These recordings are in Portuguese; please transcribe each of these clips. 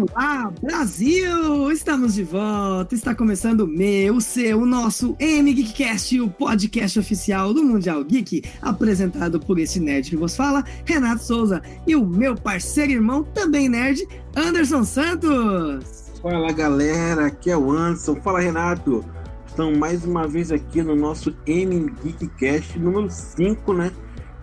Olá, Brasil! Estamos de volta. Está começando o meu, o seu, o nosso MGeekcast, o podcast oficial do Mundial Geek, apresentado por esse nerd que vos fala, Renato Souza, e o meu parceiro e irmão, também nerd, Anderson Santos. Fala galera, aqui é o Anderson. Fala Renato. Estamos mais uma vez aqui no nosso MGeekcast número 5, né?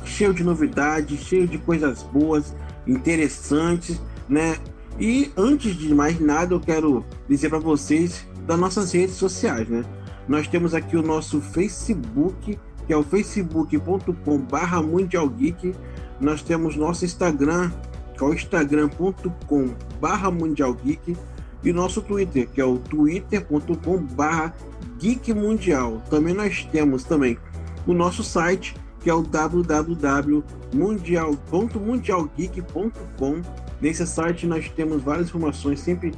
Cheio de novidades, cheio de coisas boas, interessantes, né? E antes de mais nada, eu quero dizer para vocês das nossas redes sociais, né? Nós temos aqui o nosso Facebook, que é o facebook.com/barra mundialgeek. Nós temos nosso Instagram, que é o instagram.com/barra mundialgeek e nosso Twitter, que é o twitter.com/barra geekmundial. Também nós temos também o nosso site, que é o www.mundial.mundialgeek.com Nesse site nós temos várias informações, sempre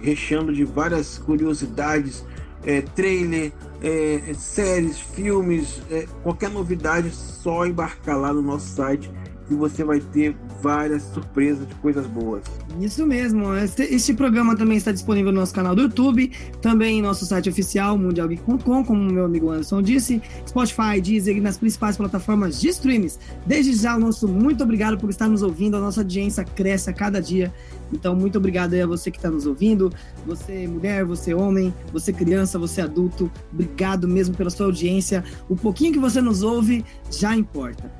recheando de várias curiosidades, é, trailer, é, séries, filmes, é, qualquer novidade, só embarcar lá no nosso site e você vai ter várias surpresas de coisas boas. Isso mesmo. Este, programa também está disponível no nosso canal do YouTube, também em nosso site oficial, mundialgeek.com, como meu amigo Anderson disse, Spotify, Deezer e nas principais plataformas de streams. Desde já, o nosso muito obrigado por estar nos ouvindo. A nossa audiência cresce a cada dia. Então, muito obrigado aí a você que está nos ouvindo. Você, mulher, você, homem, você, criança, você, adulto. Obrigado mesmo pela sua audiência. O pouquinho que você nos ouve já importa.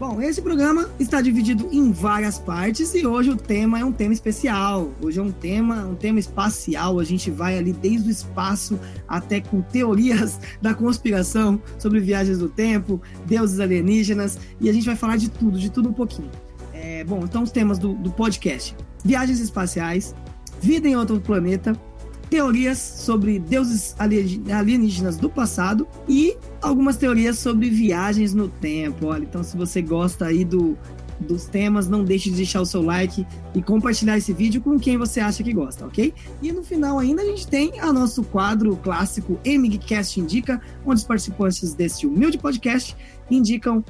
Bom, esse programa está dividido em várias partes e hoje o tema é um tema especial. Hoje é um tema, um tema espacial. A gente vai ali desde o espaço até com teorias da conspiração sobre viagens do tempo, deuses alienígenas e a gente vai falar de tudo, de tudo um pouquinho. É, bom, então os temas do, do podcast: viagens espaciais, vida em outro planeta, teorias sobre deuses alienígenas do passado e algumas teorias sobre viagens no tempo. Olha, então se você gosta aí do, dos temas, não deixe de deixar o seu like e compartilhar esse vídeo com quem você acha que gosta, ok? E no final ainda a gente tem a nosso quadro clássico MGCast Indica, onde os participantes deste humilde podcast indicam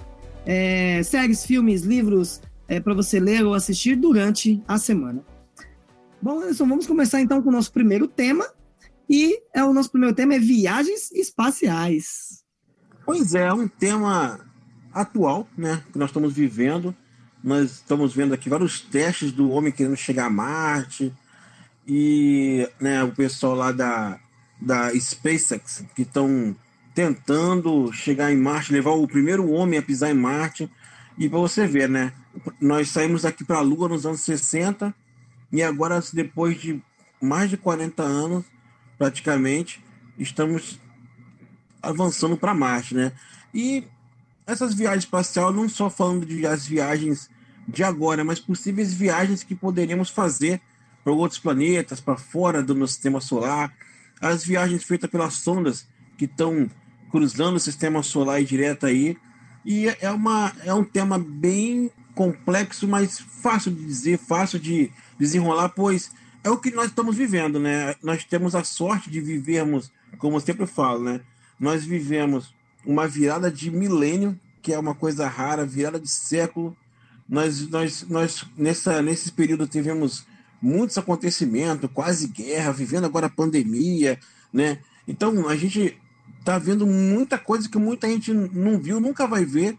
é, séries, filmes, livros é, para você ler ou assistir durante a semana. Bom, Anderson, vamos começar então com o nosso primeiro tema. E é o nosso primeiro tema é viagens espaciais. Pois é, é um tema atual, né, que nós estamos vivendo. Nós estamos vendo aqui vários testes do homem querendo chegar a Marte e, né, o pessoal lá da da SpaceX que estão tentando chegar em Marte, levar o primeiro homem a pisar em Marte. E para você ver, né, nós saímos daqui para a Lua nos anos 60 e agora, depois de mais de 40 anos, praticamente, estamos avançando para Marte, né? E essas viagens espaciais, não só falando de as viagens de agora, mas possíveis viagens que poderíamos fazer para outros planetas, para fora do nosso sistema solar, as viagens feitas pelas sondas que estão cruzando o sistema solar e direto aí. E é, uma, é um tema bem complexo, mas fácil de dizer, fácil de desenrolar, pois é o que nós estamos vivendo, né? Nós temos a sorte de vivermos, como eu sempre falo, né? Nós vivemos uma virada de milênio, que é uma coisa rara, virada de século. Nós, nós, nós nessa, nesse período tivemos muitos acontecimentos, quase guerra, vivendo agora a pandemia, né? Então a gente está vendo muita coisa que muita gente não viu, nunca vai ver,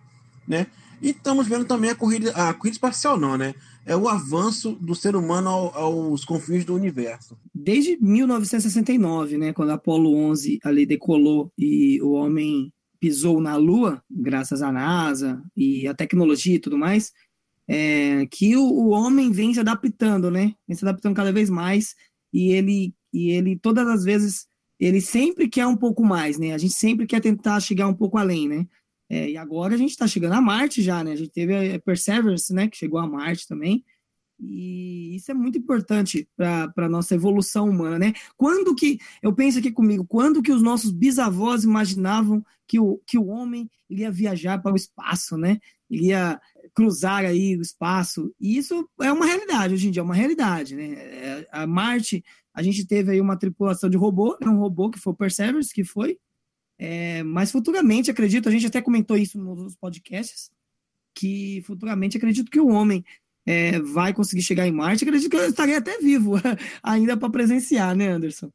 né? E estamos vendo também a corrida, a corrida espacial, não, né? É o avanço do ser humano ao, aos confins do universo. Desde 1969, né, quando a Apollo 11 ali decolou e o homem pisou na Lua, graças à NASA e a tecnologia e tudo mais, é, que o, o, homem vem se adaptando, né? Vem se adaptando cada vez mais e ele e ele todas as vezes ele sempre quer um pouco mais, né? A gente sempre quer tentar chegar um pouco além, né? É, e agora a gente está chegando a Marte já, né? A gente teve a Perseverance, né? Que chegou a Marte também. E isso é muito importante para a nossa evolução humana, né? Quando que, eu penso aqui comigo, quando que os nossos bisavós imaginavam que o, que o homem iria viajar para o espaço, né? Iria cruzar aí o espaço. E isso é uma realidade hoje em dia, é uma realidade, né? É, a Marte, a gente teve aí uma tripulação de robô, um robô que foi o Perseverance, que foi, é, mas futuramente, acredito, a gente até comentou isso nos podcasts, que futuramente acredito que o homem é, vai conseguir chegar em Marte. Acredito que eu estaria até vivo ainda para presenciar, né, Anderson?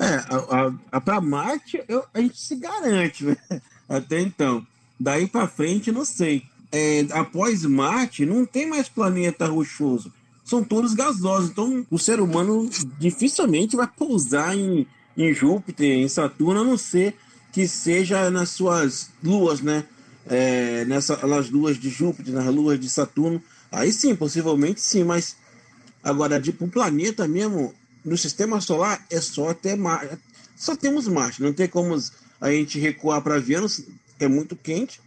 É, para Marte eu, a gente se garante, né? Até então. Daí para frente, não sei. É, após Marte, não tem mais planeta rochoso. São todos gasosos. Então, o ser humano dificilmente vai pousar em, em Júpiter, em Saturno, a não ser que seja nas suas luas, né? É, nessa, nas luas de Júpiter, nas luas de Saturno. Aí sim, possivelmente sim, mas agora, tipo, um planeta mesmo, no sistema solar, é só até Marte. Só temos Marte, não tem como a gente recuar para Vênus, é muito quente.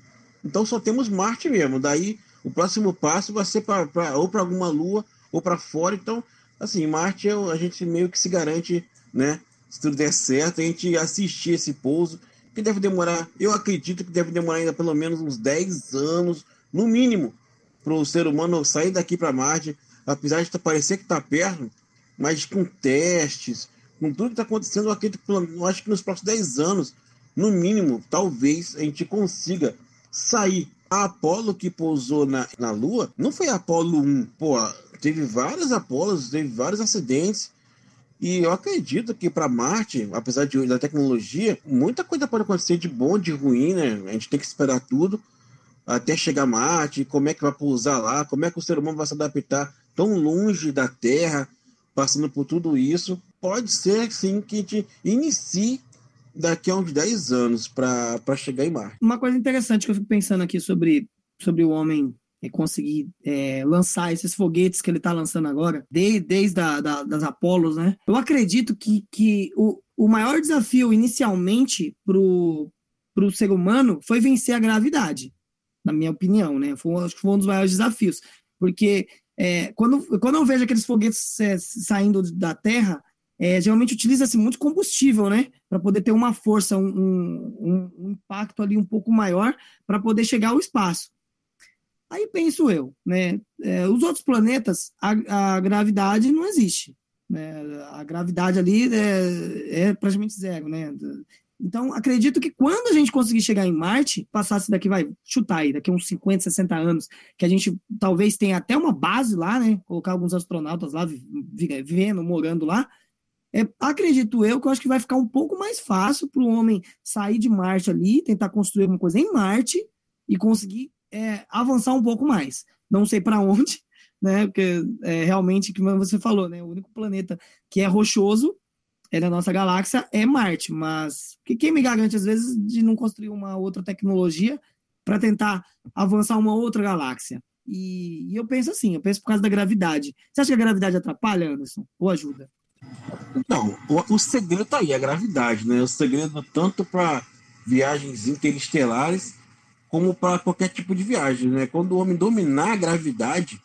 Então só temos Marte mesmo. Daí o próximo passo vai ser pra ou para alguma lua ou para fora. Então, assim, Marte a gente meio que se garante, né? Se tudo der certo, a gente assistir esse pouso, que deve demorar, eu acredito que deve demorar ainda pelo menos uns 10 anos, no mínimo, para o ser humano sair daqui para Marte, apesar de parecer que está perto, mas com testes, com tudo que está acontecendo, eu, acredito, eu acho que nos próximos 10 anos, no mínimo, talvez a gente consiga sair. A Apolo que pousou na, na Lua não foi a Apolo 1. Pô, teve vários Apolos, teve vários acidentes. E eu acredito que para Marte, apesar de, da tecnologia, muita coisa pode acontecer de bom, de ruim, né? A gente tem que esperar tudo até chegar a Marte, como é que vai pousar lá, como é que o ser humano vai se adaptar tão longe da Terra, passando por tudo isso. Pode ser, sim, que a gente inicie daqui a uns 10 anos para chegar em Marte. Uma coisa interessante que eu fico pensando aqui sobre, sobre o homem é conseguir é, lançar esses foguetes que ele está lançando agora, desde, desde a, da, das Apolos, né? Eu acredito que, que o, o maior desafio inicialmente para o ser humano foi vencer a gravidade, na minha opinião, né? Foi, acho que foi um dos maiores desafios, porque é, quando, quando eu vejo aqueles foguetes é, saindo da Terra, é, geralmente utiliza-se muito combustível, né? Para poder ter uma força, um, um, um, impacto ali um pouco maior para poder chegar ao espaço. Aí penso eu, né? É, os outros planetas, a, a, gravidade não existe. Né? A gravidade ali é, é praticamente zero, né? Então, acredito que quando a gente conseguir chegar em Marte, passasse daqui, vai chutar aí, daqui uns 50, 60 anos, que a gente talvez tenha até uma base lá, né? Colocar alguns astronautas lá, vivendo, morando lá, é, acredito eu que eu acho que vai ficar um pouco mais fácil para o homem sair de Marte ali, tentar construir alguma coisa em Marte e conseguir é, avançar um pouco mais. Não sei para onde, né? Porque é, realmente, como você falou, né? O único planeta que é rochoso é da nossa galáxia é Marte, mas que quem me garante às vezes de não construir uma outra tecnologia para tentar avançar uma outra galáxia? E, e, eu penso assim, eu penso por causa da gravidade. Você acha que a gravidade atrapalha, Anderson? Ou ajuda? Não, o, o segredo tá aí, a gravidade, né? O segredo tanto para viagens interestelares como para qualquer tipo de viagem, né? Quando o homem dominar a gravidade,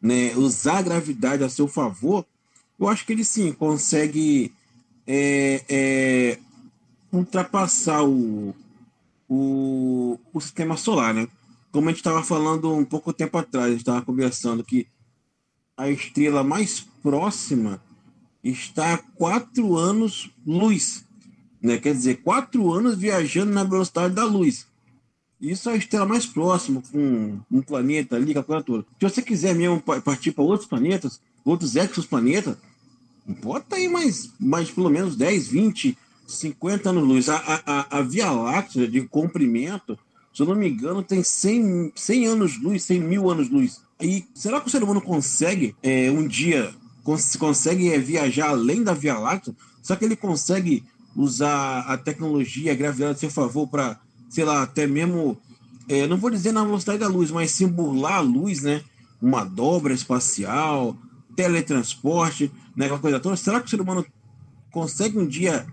né, usar a gravidade a seu favor, eu acho que ele sim consegue é, é, ultrapassar o, o, o sistema solar, né? Como a gente estava falando um pouco tempo atrás, a gente estava conversando que a estrela mais próxima está a quatro anos luz. Né? Quer dizer, quatro anos viajando na velocidade da luz. Isso é a estrela mais próxima, com um planeta ali, calculatura. Se você quiser mesmo partir para outros planetas, outros exoplanetas, bota aí mais, mais pelo menos 10, 20, 50 anos luz. A, a, a Via Láctea de comprimento, se eu não me engano, tem 100, 100 anos luz, 100 mil anos luz. E será que o ser humano consegue é, um dia cons consegue é, viajar além da Via Láctea, só que ele consegue usar a tecnologia, a gravidade a seu favor para, sei lá, até mesmo, é, não vou dizer na velocidade da luz, mas sim burlar a luz, né? Uma dobra espacial, teletransporte, né? Aquela coisa toda. Será que o ser humano consegue um dia,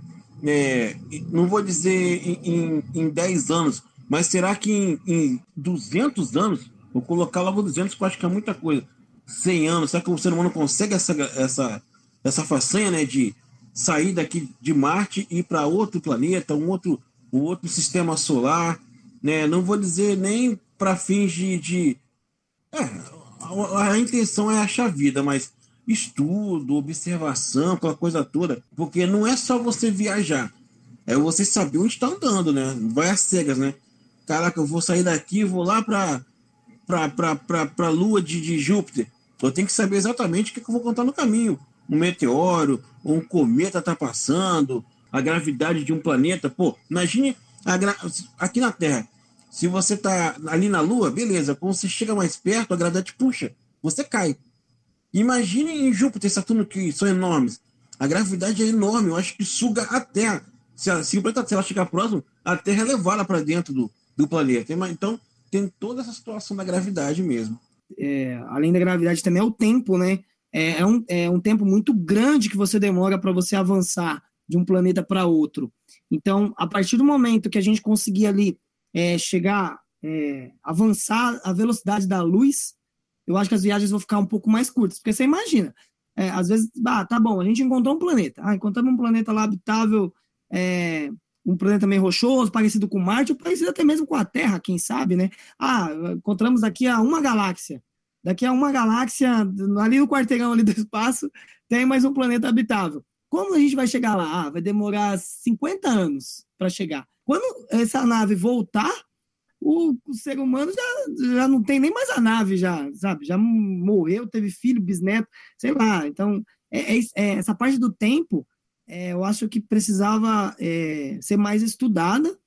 é, não vou dizer em, em, em 10 anos, mas será que em, em 200 anos, vou colocar logo 200, que eu acho que é muita coisa, 100 anos, será que o ser humano consegue essa, essa, essa façanha né, de sair daqui de Marte e ir para outro planeta, um outro, um outro sistema solar? Né? Não vou dizer nem para fins de. de é, a, a, intenção é achar vida, mas estudo, observação, aquela coisa toda, porque não é só você viajar, é você saber onde está andando, né? Vai às cegas, né? Caraca, eu vou sair daqui, vou lá para para lua de, de, Júpiter. Eu tenho que saber exatamente o que, que eu vou contar no caminho. Um meteoro, um cometa está passando, a gravidade de um planeta. Pô, imagine gra... aqui na Terra. Se você está ali na Lua, beleza. Quando você chega mais perto, a gravidade puxa. Você cai. Imagine em Júpiter e Saturno, que são enormes. A gravidade é enorme. Eu acho que suga a Terra. Se, ela, se o planeta Terra chegar próximo, a Terra é levada para dentro do, do planeta. Então, tem toda essa situação da gravidade mesmo. É, além da gravidade, também é o tempo, né? É, é, um, é um tempo muito grande que você demora para você avançar de um planeta para outro. Então, a partir do momento que a gente conseguir ali é, chegar, é, avançar a velocidade da luz, eu acho que as viagens vão ficar um pouco mais curtas. Porque você imagina, é, às vezes, ah, tá bom, a gente encontrou um planeta. Ah, encontramos um planeta lá habitável é, um planeta meio rochoso, parecido com Marte, ou parecido até mesmo com a Terra, quem sabe, né? Ah, encontramos daqui a uma galáxia. Daqui a uma galáxia, ali no quarteirão ali do espaço, tem mais um planeta habitável. Como a gente vai chegar lá? Ah, vai demorar 50 anos para chegar. Quando essa nave voltar, o, o, ser humano já, já não tem nem mais a nave, já, sabe? Já morreu, teve filho, bisneto, sei lá. Então, é, é, é essa parte do tempo é, eu acho que precisava é, ser mais estudada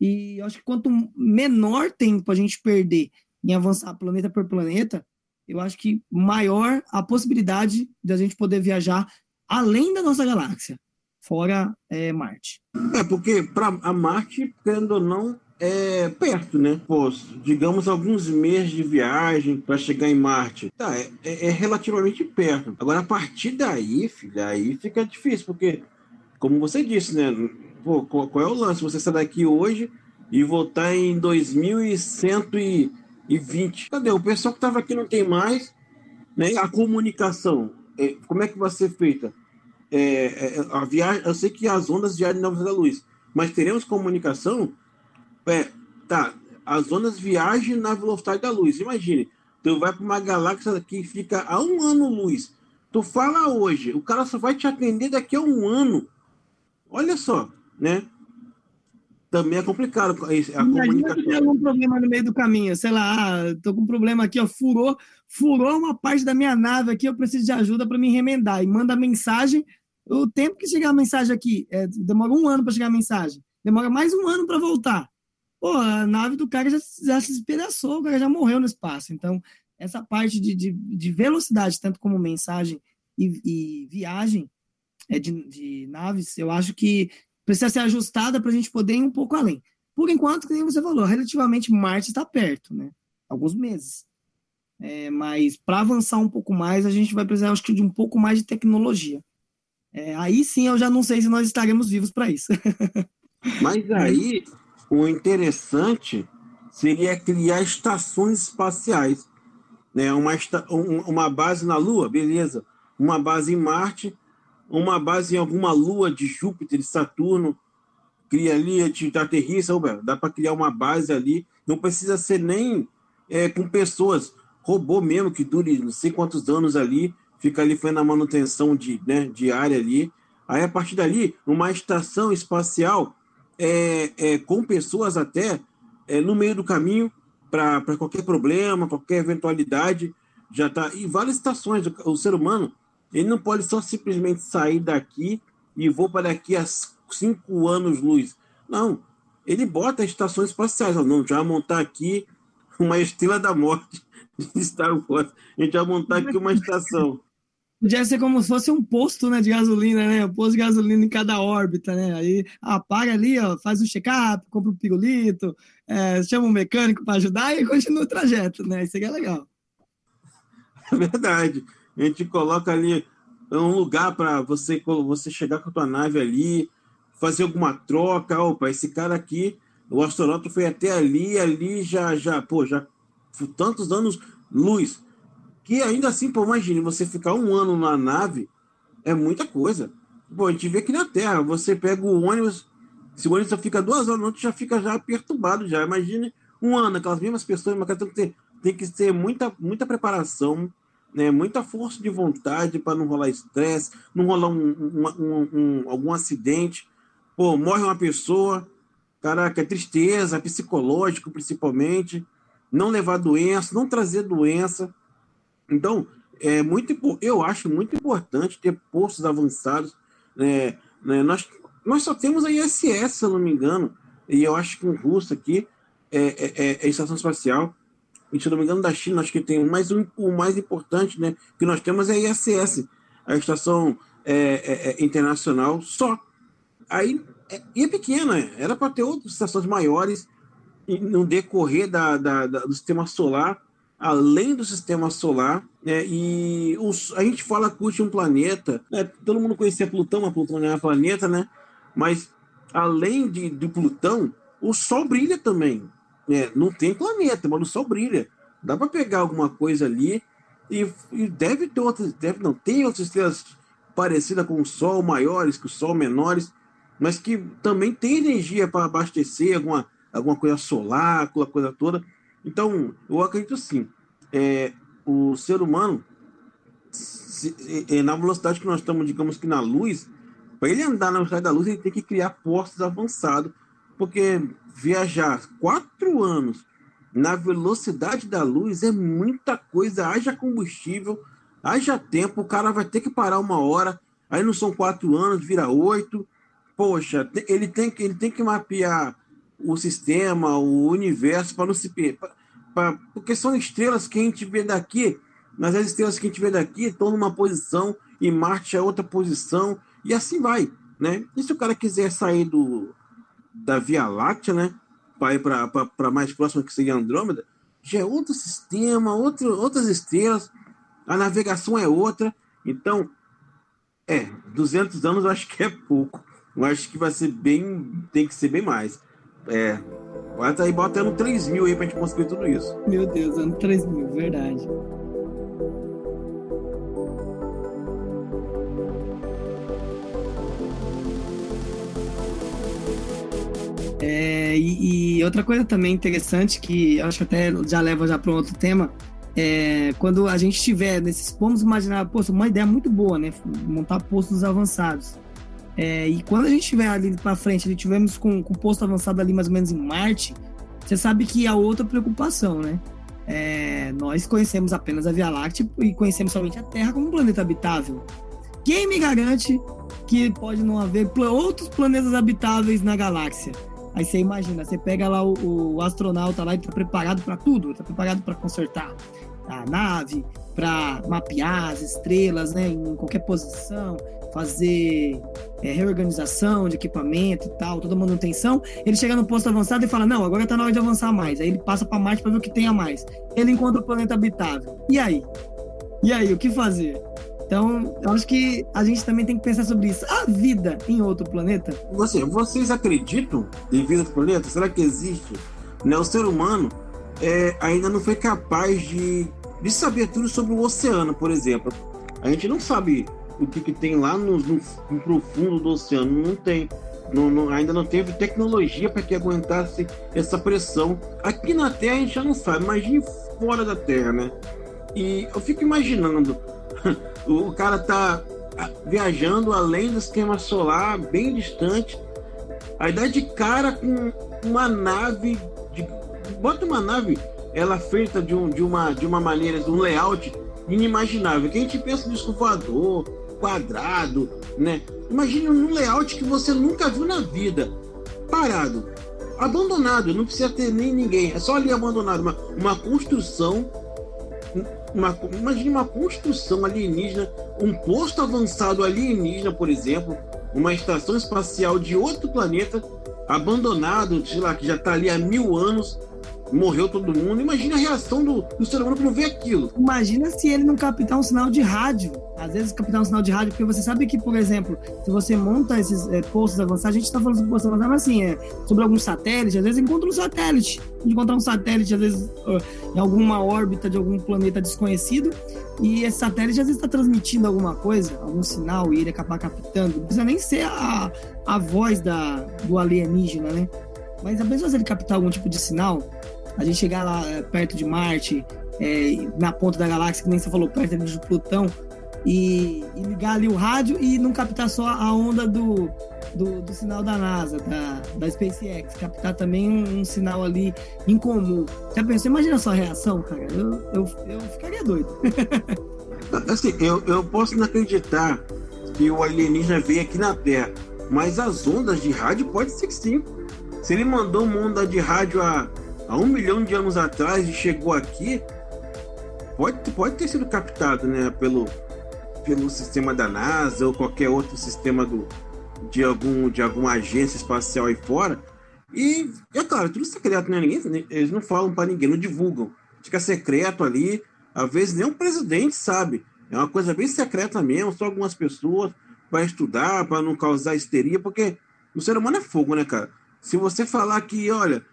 e eu acho que quanto menor tempo a gente perder em avançar planeta por planeta, eu acho que maior a possibilidade de a gente poder viajar além da nossa galáxia, fora é, Marte. É, porque para a Marte, querendo ou não, é perto, né? Pô, digamos alguns meses de viagem para chegar em Marte. Tá, é, é, é, relativamente perto. Agora, a partir daí, filho, aí fica difícil, porque, como você disse, né? Pô, qual, qual é o lance? Você sair daqui hoje e voltar em 2120. Cadê? O pessoal que estava aqui não tem mais. Né? A comunicação, como é que vai ser feita? É, é, a viagem, eu sei que as ondas viajam na velocidade da luz, mas teremos comunicação é, tá, as ondas viajam na velocidade da luz. Imagine, tu vai para uma galáxia que fica a um ano-luz. Tu fala hoje, o cara só vai te atender daqui a um ano. Olha só, né? Também é complicado a Imagina comunicação. tem algum problema no meio do caminho, sei lá, ah, tô com um problema aqui, ó, furou, furou uma parte da minha nave aqui, eu preciso de ajuda para me remendar. E manda mensagem, o tempo que chegar a mensagem aqui, é, demora um ano para chegar a mensagem, demora mais um ano para voltar pô, a nave do cara já, já se espedaçou, o cara já morreu no espaço. Então, essa parte de, de, de velocidade, tanto como mensagem e, e viagem é, de, de, naves, eu acho que precisa ser ajustada para a gente poder ir um pouco além. Por enquanto, como você falou, relativamente Marte está perto, né? Alguns meses. É, mas para avançar um pouco mais, a gente vai precisar, acho que, de um pouco mais de tecnologia. É, aí sim, eu já não sei se nós estaremos vivos para isso. mas aí, o interessante seria criar estações espaciais. Né? Uma, uma base na Lua, beleza. Uma base em Marte, uma base em alguma lua de Júpiter, de Saturno, cria ali, te aterrissa, dá para criar uma base ali. Não precisa ser nem é, com pessoas, robô mesmo, que dure não sei quantos anos ali, fica ali fazendo a manutenção de, né, diária ali. Aí, a partir dali, uma estação espacial é, é, com pessoas até é, no meio do caminho para qualquer problema, qualquer eventualidade. Já está em várias estações. O ser humano ele não pode só simplesmente sair daqui e vou para daqui a cinco anos luz. Não, ele bota estações espaciais. Não, já montar aqui uma estrela da morte de Star Wars. A gente vai montar aqui uma estação. Podia ser como se fosse um posto né, de gasolina, né? Um posto de gasolina em cada órbita, né? Aí apaga ali, ó, faz um check-up, compra um pirulito, é, chama um mecânico para ajudar e continua o trajeto, né? Isso aqui é legal. É verdade. A gente coloca ali um lugar para você, você chegar com a tua nave ali, fazer alguma troca. Opa, esse cara aqui, o astronauta foi até ali, ali já, já, pô, já tantos anos luz que ainda assim, pô, imagine, você ficar um ano na nave é muita coisa. Pô, a gente vê aqui na Terra, você pega o ônibus, se o ônibus só fica duas horas, não, já fica já perturbado já. Imagine um ano, aquelas mesmas pessoas, mas tem que ter, tem que ter muita, muita preparação, né, muita força de vontade para não rolar estresse, não rolar um, um, um, algum acidente. Pô, morre uma pessoa, caraca, é tristeza, psicológico principalmente. não levar doença, não trazer doença. Então, é muito, eu acho muito importante ter postos avançados. Né, né, nós, nós só temos a ISS, se eu não me engano, e eu acho que o russo aqui é, é, é, a estação espacial. E se não me engano, da China, acho que tem mais um, o mais importante né, que nós temos é a ISS, a estação é, é, é, internacional só. Aí, é, e é pequena, era para ter outras estações maiores no decorrer da, da, da, do sistema solar, além do sistema solar, né, e os, a gente fala o último planeta, né, todo mundo conhecia Plutão, mas Plutão não é um planeta, né? Mas além de, de Plutão, o Sol brilha também. Né? Não tem planeta, mas o Sol brilha. Dá para pegar alguma coisa ali e, e, deve ter outras, deve não tem outras estrelas parecidas com o Sol, maiores que o Sol, menores, mas que também tem energia para abastecer alguma alguma coisa solar, aquela coisa toda. Então, eu acredito sim. É, o ser humano, se, é, na velocidade que nós estamos, digamos que na luz, para ele andar na velocidade da luz, ele tem que criar postos avançados, porque viajar quatro anos na velocidade da luz é muita coisa, haja combustível, haja tempo, o cara vai ter que parar uma hora, aí não são quatro anos, vira oito. Poxa, ele tem, ele tem que mapear o sistema, o universo, para não se perder. Porque são estrelas que a gente vê daqui, mas as estrelas que a gente vê daqui estão numa posição e Marte é outra posição, e assim vai. Né? E se o cara quiser sair do, da Via Láctea, né? para ir para mais próximo, que seria Andrômeda, já é outro sistema, outro, outras estrelas, a navegação é outra. Então, é, 200 anos eu acho que é pouco. Eu acho que vai ser bem. tem que ser bem mais. É. Bota aí, bota ano 3 mil aí pra gente conseguir tudo isso. Meu Deus, ano 3 mil, verdade. É, e, e, outra coisa também interessante que acho que até já leva já para um outro tema é quando a gente tiver nesses vamos imaginar, pô, uma ideia muito boa, né? Montar postos avançados. É, e quando a gente estiver ali para frente, ali tivemos com, com o posto avançado ali mais ou menos em Marte, você sabe que há outra preocupação, né? É, nós conhecemos apenas a Via Láctea e conhecemos somente a Terra como um planeta habitável. Quem me garante que pode não haver outros planetas habitáveis na galáxia? Aí você imagina, você pega lá o, o astronauta lá e está preparado para tudo, está preparado para consertar a nave, para mapear as estrelas, né, em qualquer posição, fazer é, reorganização de equipamento e tal, toda manutenção. Ele chega no posto avançado e fala: Não, agora está na hora de avançar mais. Aí ele passa para Marte para ver o que tem a mais. Ele encontra o planeta habitável. E aí? E aí, o que fazer? Então, eu acho que a gente também tem que pensar sobre isso. A vida em outro planeta? Você, vocês acreditam em vida no planeta? Será que existe? Né? O ser humano é, ainda não foi capaz de, de saber tudo sobre o oceano, por exemplo. A gente não sabe o que, que tem lá no, no, no, profundo do oceano. Não tem. Não, não, ainda não teve tecnologia para que aguentasse essa pressão. Aqui na Terra a gente já não sabe, imagine fora da Terra, né? E eu fico imaginando o cara tá viajando além do sistema solar, bem distante. Aí dá de cara com uma nave. De, bota uma nave, ela feita de, um, de, uma, de uma maneira, de um layout inimaginável. Que a gente pensa no disco voador, quadrado, né? Imagine um layout que você nunca viu na vida. Parado. Abandonado, não precisa ter nem ninguém. É só ali abandonado. Uma, uma construção uma, imagine uma construção alienígena, um posto avançado alienígena, por exemplo, uma estação espacial de outro planeta, abandonado, sei lá, que já está ali há mil anos, morreu todo mundo. Imagina a reação do, do ser humano vê aquilo. Imagina se ele não captar um sinal de rádio. Às vezes captar um sinal de rádio, porque você sabe que, por exemplo, se você monta esses é, postos avançados, a gente está falando sobre postos avançados, mas assim, é, sobre alguns satélites, às vezes encontra um satélite. Encontrar um satélite, às vezes, em alguma órbita de algum planeta desconhecido, e esse satélite às vezes está transmitindo alguma coisa, algum sinal, e ele acabar captando. Não precisa nem ser a, a voz da, do alienígena, né? Mas a pessoa se ele captar algum tipo de sinal, a gente chegar lá é, perto de Marte, é, na ponta da galáxia, que nem você falou, perto de Plutão, e, e, ligar ali o rádio e não captar só a onda do, do, do sinal da NASA, da, da SpaceX, captar também um, um sinal ali em comum. Já pensou? Imagina a sua reação, cara. Eu, eu, eu ficaria doido. assim, eu, eu posso não acreditar que o alienígena veio aqui na Terra, mas as ondas de rádio pode ser que sim. Se ele mandou uma onda de rádio há, há um milhão de anos atrás e chegou aqui, pode, pode ter sido captado né, pelo, pelo sistema da NASA ou qualquer outro sistema do, de, algum, de alguma agência espacial aí fora. E, é claro, tudo secreto, né? Ninguém, eles não falam para ninguém, não divulgam. Fica secreto ali. Às vezes nem o presidente sabe. É uma coisa bem secreta mesmo, só algumas pessoas para estudar, para não causar histeria, porque o ser humano é fogo, né, cara? Se você falar que, olha,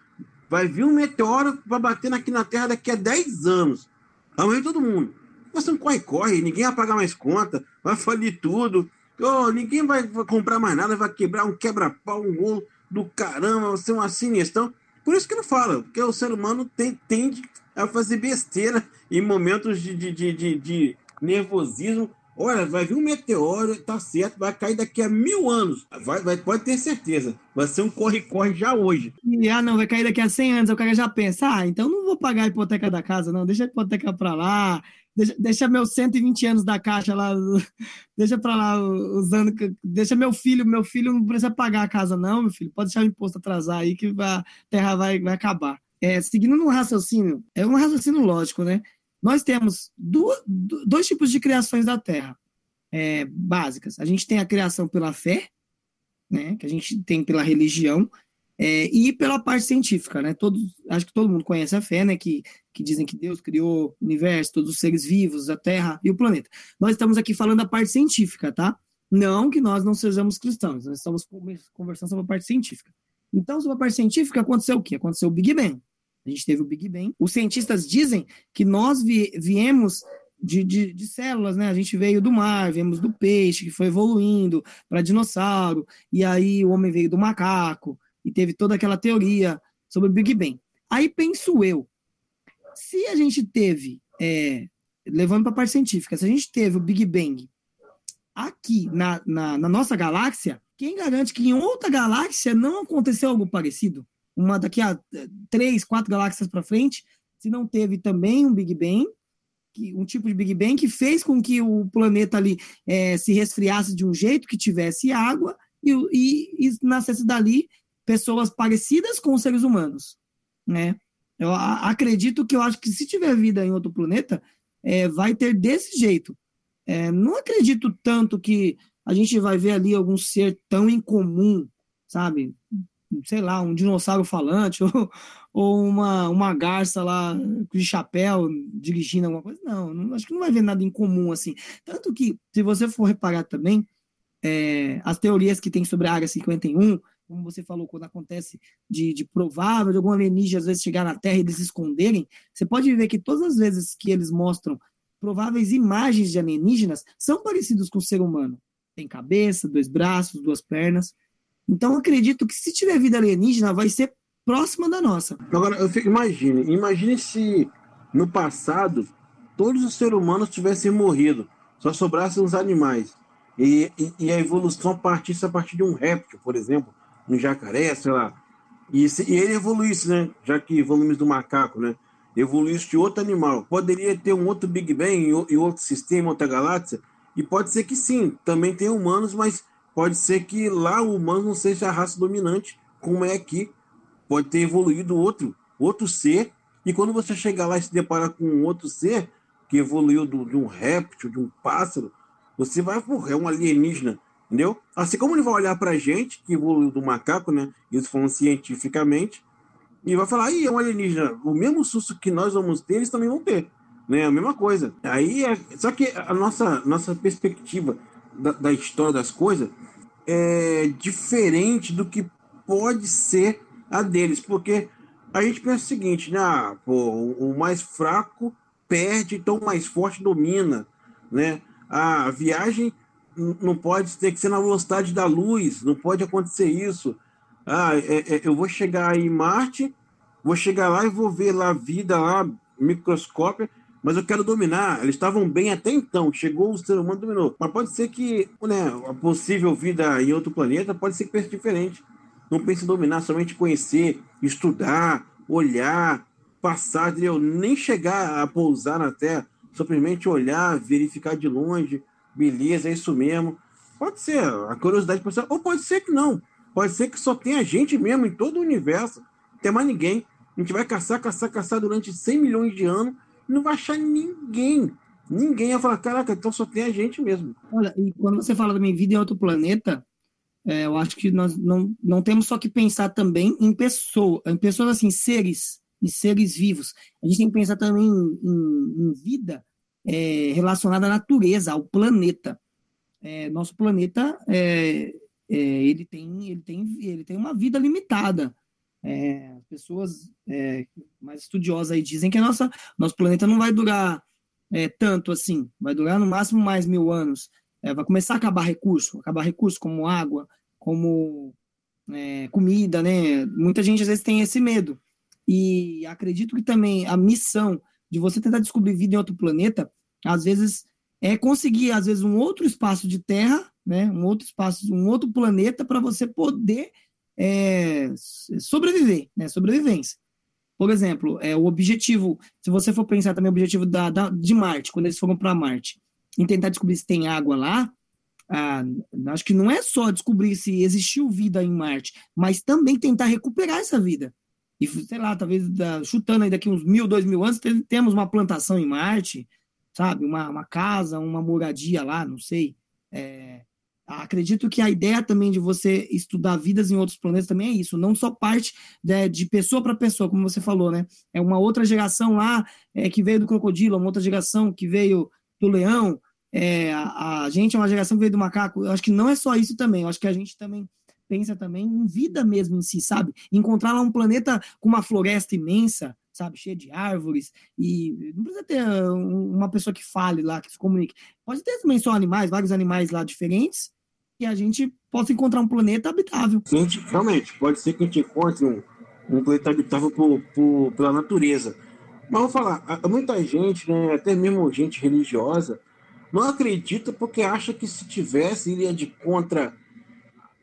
vai vir um meteoro para bater aqui na Terra daqui a 10 anos, amanhã todo mundo. Você não corre, corre, ninguém vai pagar mais conta, vai falir tudo. Oh, ninguém vai comprar mais nada, vai quebrar um quebra-pau, um golo do caramba, vai ser uma sinistrão. Por isso que não fala, porque o ser humano tem, tende a fazer besteira em momentos de, de, de, de, de nervosismo. Olha, vai vir um meteoro, tá certo, vai cair daqui a mil anos. Vai, vai, pode ter certeza. Vai ser um corre-corre já hoje. E, ah, não, vai cair daqui a 100 anos. O cara já pensa, ah, então não vou pagar a hipoteca da casa, não. Deixa a hipoteca pra lá. Deixa, deixa meus 120 anos da caixa lá. Deixa pra lá usando. Deixa meu filho. Meu filho não precisa pagar a casa, não, meu filho. Pode deixar o imposto atrasar aí que a terra vai, vai acabar. É, seguindo no raciocínio, é um raciocínio lógico, né? Nós temos duas, dois tipos de criações da Terra é, básicas. A gente tem a criação pela fé, né, que a gente tem pela religião, é, e pela parte científica, né? Todos, acho que todo mundo conhece a fé, né? Que, que dizem que Deus criou o universo, todos os seres vivos, a Terra e o planeta. Nós estamos aqui falando da parte científica, tá? Não que nós não sejamos cristãos, nós estamos conversando sobre a parte científica. Então, sobre a parte científica, aconteceu o quê? Aconteceu o Big Bang. A gente teve o Big Bang. Os cientistas dizem que nós vi, viemos de, de, de, células, né? A gente veio do mar, viemos do peixe, que foi evoluindo para dinossauro, e aí o homem veio do macaco, e teve toda aquela teoria sobre o Big Bang. Aí penso eu, se a gente teve, é, levando para a parte científica, se a gente teve o Big Bang aqui na, na, na nossa galáxia, quem garante que em outra galáxia não aconteceu algo parecido? Uma daqui a eh, três, quatro galáxias para frente, se não teve também um Big Bang, que, um tipo de Big Bang que fez com que o planeta ali é, se resfriasse de um jeito que tivesse água e, e, e nascesse dali pessoas parecidas com os seres humanos, né? Eu acredito que eu acho que se tiver vida em outro planeta, é, vai ter desse jeito. É, não acredito tanto que a gente vai ver ali algum ser tão incomum, sabe? Sei lá, um dinossauro falante ou, ou uma, uma garça lá de chapéu dirigindo alguma coisa. Não, não, acho que não vai ver nada em comum assim. Tanto que, se você for reparar também, é, as teorias que tem sobre a Área 51, como você falou, quando acontece de, de provável de algum alienígena às vezes chegar na Terra e eles se esconderem, você pode ver que todas as vezes que eles mostram prováveis imagens de alienígenas são parecidos com o ser humano. Tem cabeça, dois braços, duas pernas. Então, acredito que se tiver vida alienígena, vai ser próxima da nossa. Agora, eu fico, imagine, imagine se no passado todos os seres humanos tivessem morrido, só sobrassem os animais. E, e, e, a evolução partisse a partir de um réptil, por exemplo, um jacaré, sei lá. E, se, e ele evoluísse, né? Já que evoluímos do macaco, né? Evoluísse de outro animal. Poderia ter um outro Big Bang e outro sistema, outra galáxia? E pode ser que sim, também tem humanos, mas pode ser que lá o humano não seja a raça dominante, como é aqui. Pode ter evoluído outro, outro ser, e quando você chegar lá e se deparar com outro ser que evoluiu do, de um réptil, de um pássaro, você vai, porra, é um alienígena, entendeu? Assim como ele vai olhar pra gente, que evoluiu do macaco, né? Isso falando cientificamente, e vai falar, aí é um alienígena. O mesmo susto que nós vamos ter, eles também vão ter. Né? A mesma coisa. Aí é... Só que a nossa, nossa perspectiva da, da história das coisas é, diferente do que pode ser a deles, porque a gente pensa o seguinte, né? Ah, pô, o mais fraco perde, então o mais forte domina, né? A viagem não pode ter que ser na velocidade da luz, não pode acontecer isso. Ah, é, é, eu vou chegar em Marte, vou chegar lá e vou ver lá a vida lá, microscópio, mas eu quero dominar. Eles estavam bem até então, chegou o ser humano dominou. Mas pode ser que né, a possível vida em outro planeta pode ser que diferente. Não pense em dominar, somente conhecer, estudar, olhar, passar, entendeu? Nem chegar a pousar na Terra, simplesmente olhar, verificar de longe, beleza, é isso mesmo. Pode ser, a curiosidade ser, ou pode ser que não. Pode ser que só tenha gente mesmo em todo o universo, tem mais ninguém. A gente vai caçar, caçar, caçar durante 100 milhões de anos não vai achar ninguém. Ninguém ia falar, caraca, então só tem a gente mesmo. Olha, e quando você fala também vida em outro planeta, é, eu acho que nós não, não temos só que pensar também em pessoas, em pessoas assim, seres, e seres vivos. A gente tem que pensar também em, em, em vida é, relacionada à natureza, ao planeta. É, nosso planeta é, é, ele, tem, ele, tem, ele tem uma vida limitada. É, pessoas é, mais estudiosas aí dizem que a nossa, nosso planeta não vai durar é, tanto assim, vai durar no máximo mais mil anos. É, vai começar a acabar recurso, acabar recurso como água, como é, comida, né? Muita gente às vezes tem esse medo. E acredito que também a missão de você tentar descobrir vida em outro planeta, às vezes é conseguir às vezes um outro espaço de terra, né? Um outro espaço, um outro planeta para você poder é, sobreviver, né? Sobrevivência. Por exemplo, é, o objetivo, se você for pensar também o objetivo da, da de Marte, quando eles foram para Marte, em tentar descobrir se tem água lá, ah, acho que não é só descobrir se existiu vida em Marte, mas também tentar recuperar essa vida. E, sei lá, talvez da, chutando aí daqui uns mil, dois mil anos, temos uma plantação em Marte, sabe? Uma, uma casa, uma moradia lá, não sei. É, acredito que a ideia também de você estudar vidas em outros planetas também é isso, não só parte né, de pessoa para pessoa, como você falou, né? É uma outra geração lá é, que veio do crocodilo, uma outra geração que veio do leão, é, a, a, gente é uma geração que veio do macaco. Eu acho que não é só isso também. Eu acho que a gente também pensa também em vida mesmo em si, sabe? Encontrar lá um planeta com uma floresta imensa, sabe, cheia de árvores e não precisa ter uma pessoa que fale lá, que se comunique. Pode ter também só animais, vários animais lá diferentes e a gente possa encontrar um planeta habitável. Sim, realmente, pode ser que a gente encontre um, um planeta habitável por, por, pela natureza. Mas vou falar, muita gente, né, até mesmo gente religiosa, não acredita porque acha que se tivesse, iria de contra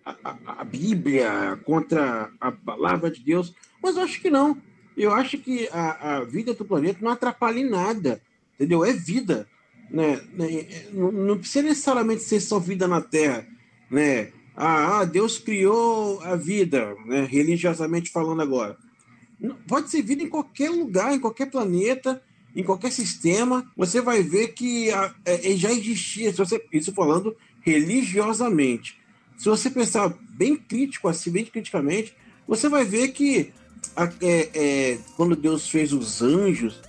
a, a, a, Bíblia, contra a palavra de Deus. Mas eu acho que não. Eu acho que a, a vida do planeta não atrapalha em nada. Entendeu? É vida. Né? Não, não precisa necessariamente ser só vida na Terra. Né? Ah, ah Deus criou a vida, né? religiosamente falando agora. Pode ser vida em qualquer lugar, em qualquer planeta em qualquer sistema, você vai ver que a, é, já existia, você, isso falando religiosamente. Se você pensar bem crítico, assim, bem criticamente, você vai ver que é, é, quando Deus fez os anjos,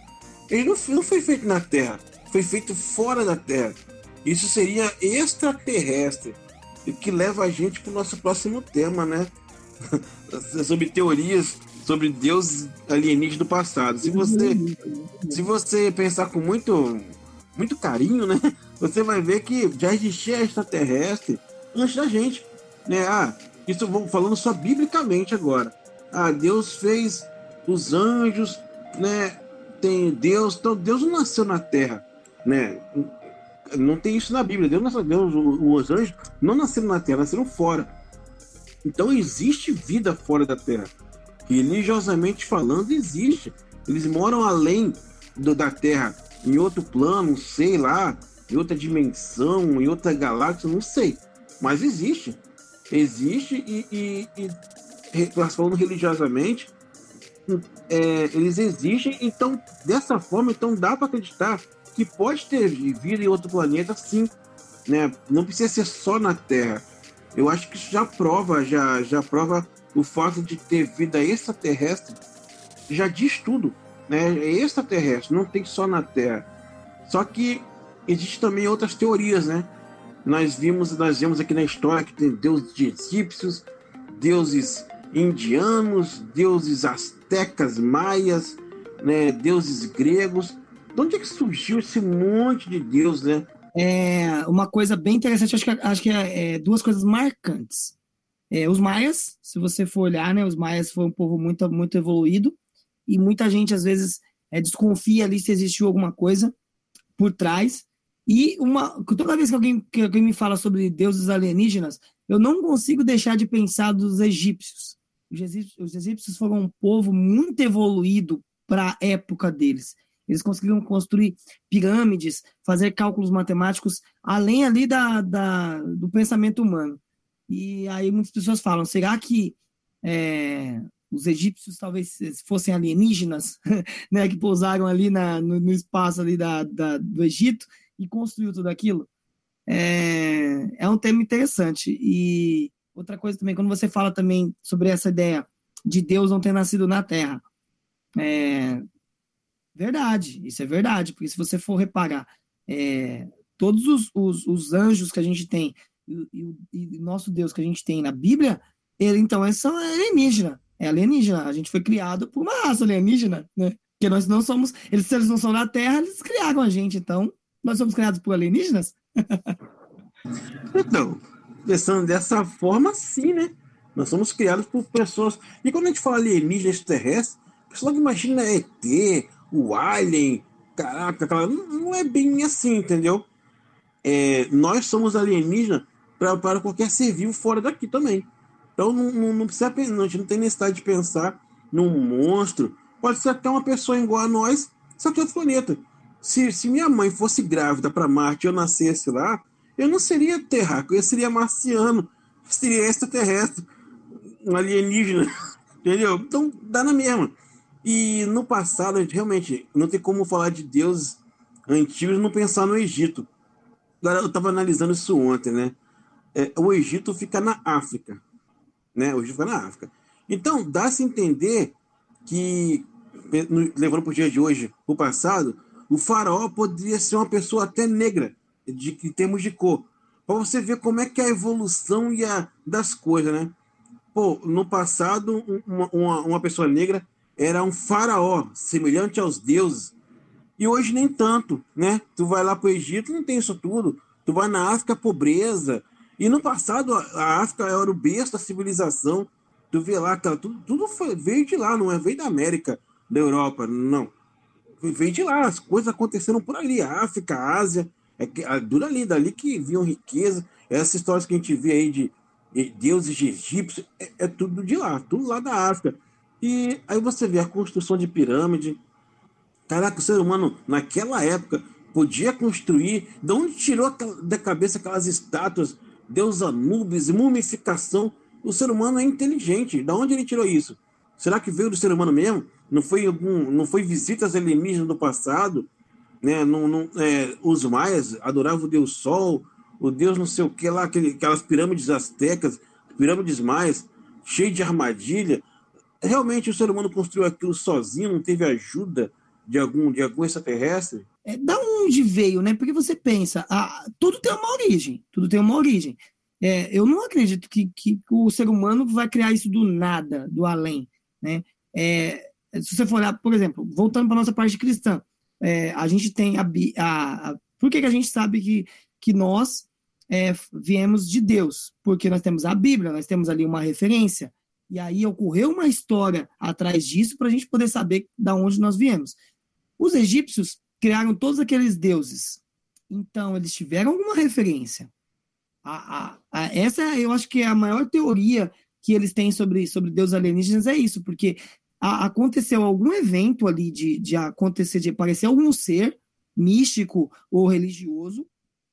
ele não, não foi feito na Terra, foi feito fora da Terra. Isso seria extraterrestre, o que leva a gente para o nosso próximo tema, né? Sobre teorias sobre Deus alienígena do passado. Se você, se você pensar com muito, muito carinho, né? Você vai ver que já existia extraterrestre antes da gente. Né? Ah, isso vou falando só biblicamente agora. Ah, Deus fez os anjos, né? Tem Deus, então Deus não nasceu na Terra, né? Não tem isso na Bíblia. Deus, Deus os anjos não nasceram na Terra, nasceram fora. Então existe vida fora da Terra religiosamente falando, existe. Eles moram além do, da Terra, em outro plano, sei lá, em outra dimensão, em outra galáxia, não sei. Mas existe. Existe e, e, e falando religiosamente, é, eles existem, então, dessa forma, então dá para acreditar que pode ter vida em outro planeta, sim. Né? Não precisa ser só na Terra. Eu acho que isso já prova, já, já prova o fato de ter vida extraterrestre já diz tudo, né? É extraterrestre, não tem só na Terra. Só que existe também outras teorias, né? Nós vimos, nós vemos aqui na história que tem deuses de egípcios, deuses indianos, deuses astecas, maias, né? Deuses gregos. De onde é que surgiu esse monte de deus, né? É uma coisa bem interessante, acho que, acho que é, é duas coisas marcantes. É, os maias, se você for olhar, né, os maias foi um povo muito, muito evoluído e muita gente às vezes é, desconfia ali se existiu alguma coisa por trás. E uma, toda vez que alguém, que alguém me fala sobre deuses alienígenas, eu não consigo deixar de pensar dos egípcios. Os egípcios, os egípcios foram um povo muito evoluído para a época deles. Eles conseguiram construir pirâmides, fazer cálculos matemáticos além ali da, da, do pensamento humano. E aí muitas pessoas falam: será que é, os egípcios talvez fossem alienígenas, né, que pousaram ali na, no, no espaço ali da, da, do Egito e construiu tudo aquilo? É, é um tema interessante. E outra coisa também, quando você fala também sobre essa ideia de Deus não ter nascido na Terra, é, verdade, isso é verdade, porque se você for reparar, é, todos os, os, os, anjos que a gente tem e, e nosso Deus que a gente tem na Bíblia, ele então é alienígena, é alienígena. A gente foi criado por uma raça alienígena, né? Porque nós não somos, eles se eles não são da Terra, eles criaram a gente, então nós somos criados por alienígenas? então, pensando dessa forma, sim, né? Nós somos criados por pessoas. E quando a gente fala alienígena extraterrestre, a pessoa que imagina ET, o Alien, caraca, aquela... não é bem assim, entendeu? É, nós somos alienígenas para qualquer ser vivo fora daqui também. Então não, não, não precisa a gente não tem necessidade de pensar num monstro. Pode ser até uma pessoa igual a nós, só que outro planeta. Se, se minha mãe fosse grávida para Marte e eu nascesse lá, eu não seria terráqueo, eu seria marciano, seria extraterrestre, um alienígena, entendeu? Então dá na mesma. E no passado, a gente realmente não tem como falar de deuses antigos e não pensar no Egito. Eu estava analisando isso ontem, né? É, o Egito fica na África, né? O Egito fica na África. Então, dá-se entender que, levando para o dia de hoje, o passado, o faraó poderia ser uma pessoa até negra, de, em termos de cor. Para você ver como é que é a evolução e a, das coisas, né? Pô, no passado, uma, uma, uma pessoa negra era um faraó, semelhante aos deuses. E hoje nem tanto, né? Tu vai lá para o Egito, não tem isso tudo. Tu vai na África, pobreza. E no passado, a África era o berço da civilização. Tu vê lá, tá, tudo, tudo foi, veio de lá, não é? Veio da América, da Europa, não. Veio de lá, as coisas aconteceram por ali. A África, a Ásia, é que, a, dura ali, dali que viam riqueza. Essas histórias que a gente vê aí de, de deuses egípcios, é, é tudo de lá, tudo lá da África. E aí você vê a construção de pirâmide. Caraca, o ser humano, naquela época, podia construir. De onde tirou da cabeça aquelas estátuas, Deus Anubis, mumificação? O ser humano é inteligente. Da onde ele tirou isso? Será que veio do ser humano mesmo? Não foi algum, não foi visitas alienígenas do passado? Né? Não, não, é, os maias adoravam o Deus Sol, o Deus não sei o que lá, aquele, aquelas pirâmides astecas, pirâmides maias, cheias de armadilha realmente o ser humano construiu aquilo sozinho, não teve ajuda de algum, de algum extraterrestre? É, da onde veio, né? Porque você pensa, ah, tudo tem uma origem, tudo tem uma origem. É, eu não acredito que, que o ser humano vai criar isso do nada, do além, né? É, se você for olhar, por exemplo, voltando para nossa parte cristã, é, a gente tem a, a, a, por que, que a gente sabe que, que nós é, viemos de Deus? Porque nós temos a Bíblia, nós temos ali uma referência, e aí ocorreu uma história atrás disso para a gente poder saber da onde nós viemos. Os egípcios criaram todos aqueles deuses. Então, eles tiveram alguma referência. A, a, a, essa eu acho que é a maior teoria que eles têm sobre, sobre deuses alienígenas, é isso, porque aconteceu algum evento ali de, de acontecer, de aparecer algum ser místico ou religioso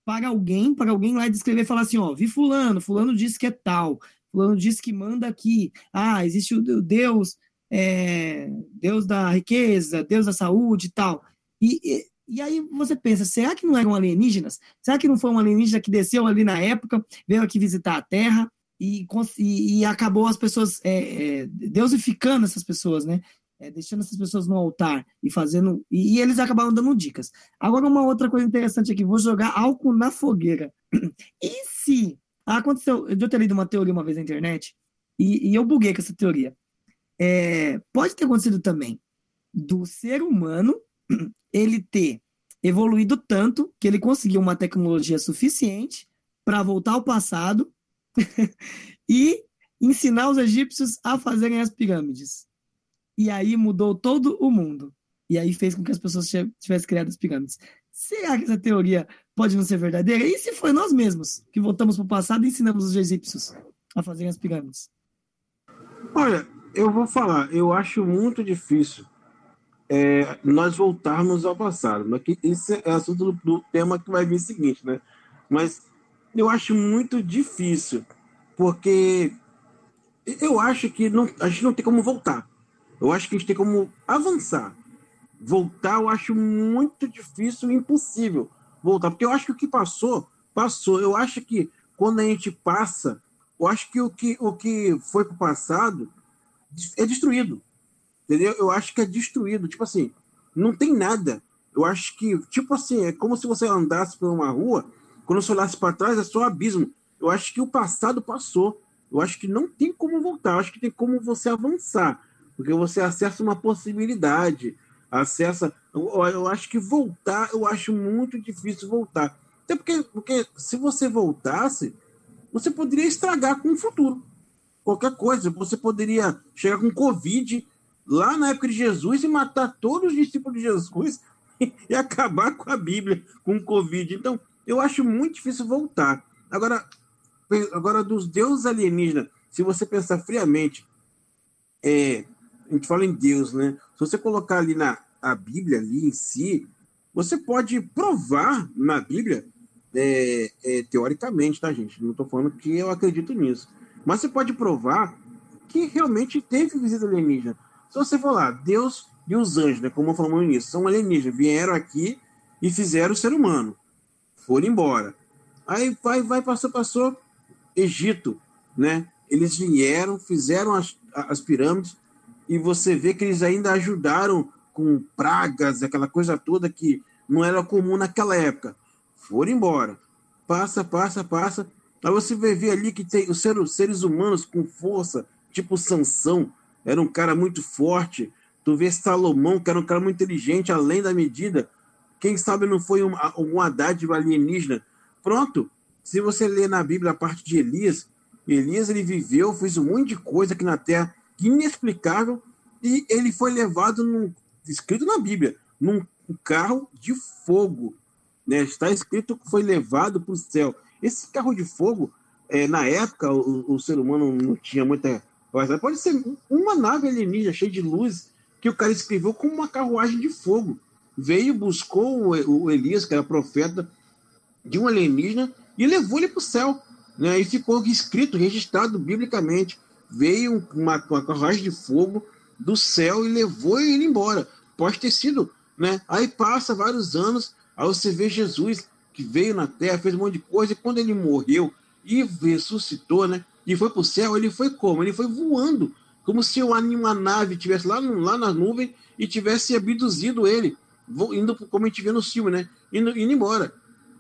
para alguém, para alguém lá descrever e falar assim, ó, vi fulano, fulano disse que é tal, fulano disse que manda aqui. Ah, existe o Deus, é, Deus da riqueza, Deus da saúde e tal. E, e, e, aí você pensa, será que não eram alienígenas? Será que não foi um alienígena que desceu ali na época, veio aqui visitar a Terra e, e, e acabou as pessoas é, é, deusificando essas pessoas, né? É, deixando essas pessoas no altar e fazendo. E, e, eles acabaram dando dicas. Agora, uma outra coisa interessante aqui: vou jogar álcool na fogueira. E se ah, aconteceu, eu já ter lido uma teoria uma vez na internet e, e eu buguei com essa teoria. É, pode ter acontecido também do ser humano ele ter evoluído tanto que ele conseguiu uma tecnologia suficiente para voltar ao passado e ensinar os egípcios a fazerem as pirâmides. E aí mudou todo o mundo. e aí fez com que as pessoas tivessem criado as pirâmides. Será que essa teoria pode não ser verdadeira? E se foi nós mesmos que voltamos para o passado e ensinamos os egípcios a fazerem as pirâmides? Olha, eu vou falar, eu acho muito difícil é, nós voltarmos ao passado. Mas que isso é assunto do, do tema que vai vir seguinte, né? Mas eu acho muito difícil, porque eu acho que não, a gente não tem como voltar. Eu acho que a gente tem como avançar. Voltar, eu acho muito difícil, impossível voltar, porque eu acho que o que passou, passou. Eu acho que quando a gente passa, eu acho que o que, o que foi passado é destruído. Entendeu? Eu acho que é destruído. Tipo assim, não tem nada. Eu acho que, tipo assim, é como se você andasse por uma rua, quando você olhasse para trás, é só abismo. Eu acho que o passado passou. Eu acho que não tem como voltar. Eu acho que tem como você avançar. Porque você acessa uma possibilidade. Acessa. Eu, eu acho que voltar, eu acho muito difícil voltar. Até porque, porque se você voltasse, você poderia estragar com o futuro. Qualquer coisa. Você poderia chegar com Covid lá na época de Jesus e matar todos os discípulos de Jesus e acabar com a Bíblia, com Covid. Então, eu acho muito difícil voltar. Agora, agora dos deuses alienígenas, se você pensar friamente, é, a gente fala em Deus, né? Você colocar ali na a Bíblia ali em si, você pode provar na Bíblia, é, é, teoricamente, tá, gente? Não estou falando que eu acredito nisso. Mas você pode provar que realmente teve visita alienígena. Se você for lá, Deus e os anjos, né, como falamos no início, são alienígenas, vieram aqui e fizeram o ser humano. Foram embora. Aí vai, vai, passou, passou. Egito, né? Eles vieram, fizeram as, as pirâmides e você vê que eles ainda ajudaram com pragas, aquela coisa toda que não era comum naquela época. Foram embora. Passa, passa, passa. Aí você vai ver ali que tem os seres humanos com força, tipo Sansão, era um cara muito forte. Tu vê Salomão, que era um cara muito inteligente, além da medida. Quem sabe não foi um, algum dádiva alienígena. Pronto. Se você ler na Bíblia a parte de Elias, Elias ele viveu, fez um monte de coisa aqui na Terra inexplicável e ele foi levado, num, escrito na Bíblia, num carro de fogo. Né? Está escrito que foi levado para o céu. Esse carro de fogo, é, na época, o, o ser humano não tinha muita Pode ser uma nave alienígena cheia de luz que o cara escreveu como uma carruagem de fogo. Veio, buscou o Elias, que era profeta de um alienígena, e levou ele para o céu. Né? E ficou escrito, registrado biblicamente. Veio uma, uma carruagem de fogo do céu e levou ele embora. Pode ter sido. Né? Aí passa vários anos, aí você vê Jesus que veio na terra, fez um monte de coisa, e quando ele morreu e ressuscitou, né? e foi para o céu, ele foi como? Ele foi voando, como se uma nave tivesse lá, lá na nuvem e tivesse abduzido ele, indo como a gente vê no filme, né? Indo, indo embora.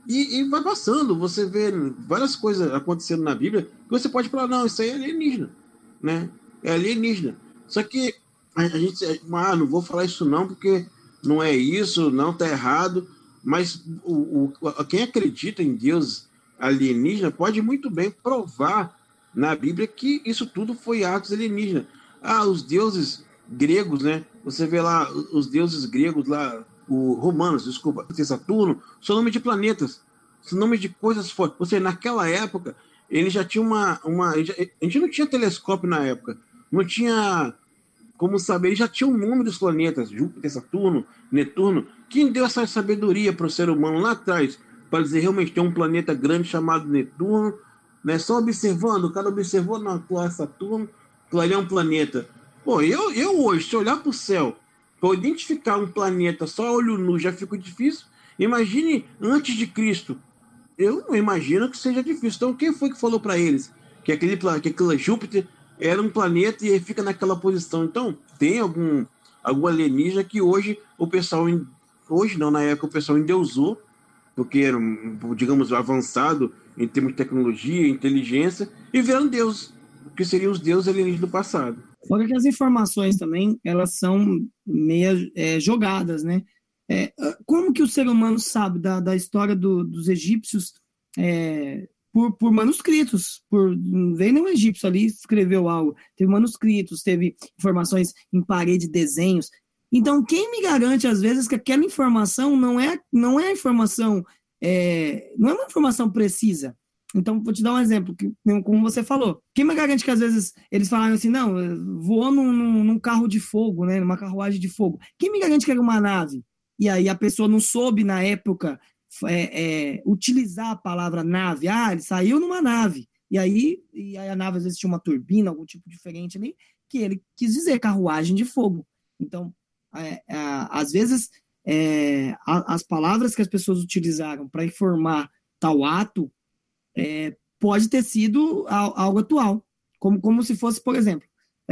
E, e, vai passando, você vê várias coisas acontecendo na Bíblia que você pode falar, não, isso aí é alienígena, né? É alienígena. Só que a, gente, ah, não vou falar isso não, porque não é isso, não tá errado, mas o, o, quem acredita em Deus alienígena pode muito bem provar na Bíblia que isso tudo foi atos alienígenas. Ah, os deuses gregos, né? Você vê lá os deuses gregos lá, o romanos, desculpa, Saturno, são nome de planetas, são nome de coisas fortes. Seja, naquela época, ele já tinha uma. uma a gente não tinha telescópio na época, não tinha como saber, ele já tinha um número dos planetas, Júpiter, Saturno, Netuno. Quem deu essa sabedoria para o ser humano lá atrás, para dizer realmente tem um planeta grande chamado Netuno, né? Só observando, o cara observou na tua Saturno, que ali é um planeta. Pô, eu, eu hoje, se olhar para o céu, para identificar um planeta só olho nu já fica difícil. Imagine antes de Cristo. Eu não imagino que seja difícil. Então, quem foi que falou para eles que aquele, que aquele Júpiter era um planeta e ele fica naquela posição? Então, tem algum, algum alienígena que hoje o pessoal, hoje não, na época o pessoal endeusou, porque era, digamos, avançado em termos de tecnologia, inteligência, e vieram deuses, que seriam os deuses alienígenas do passado. Fora que as informações também, elas são meio é, jogadas, né? É, como que o ser humano sabe da, da história do, dos egípcios é, por, por, manuscritos? Por, não veio nenhum egípcio ali escreveu algo. Teve manuscritos, teve informações em parede, desenhos. Então, quem me garante, às vezes, que aquela informação não é, não é informação, é, não é uma informação precisa. Então, vou te dar um exemplo, que, como você falou. Quem me garante que às vezes eles falaram assim, não, voou num, num, num, carro de fogo, né, numa carruagem de fogo. Quem me garante que era uma nave? E aí a pessoa não soube, na época, é, é, utilizar a palavra nave. Ah, ele saiu numa nave. E aí, e aí a nave às vezes tinha uma turbina, algum tipo diferente ali, que ele quis dizer carruagem de fogo. Então, é, é às vezes, é, a, as palavras que as pessoas utilizaram para informar tal ato é, pode ter sido algo atual, como, como se fosse, por exemplo,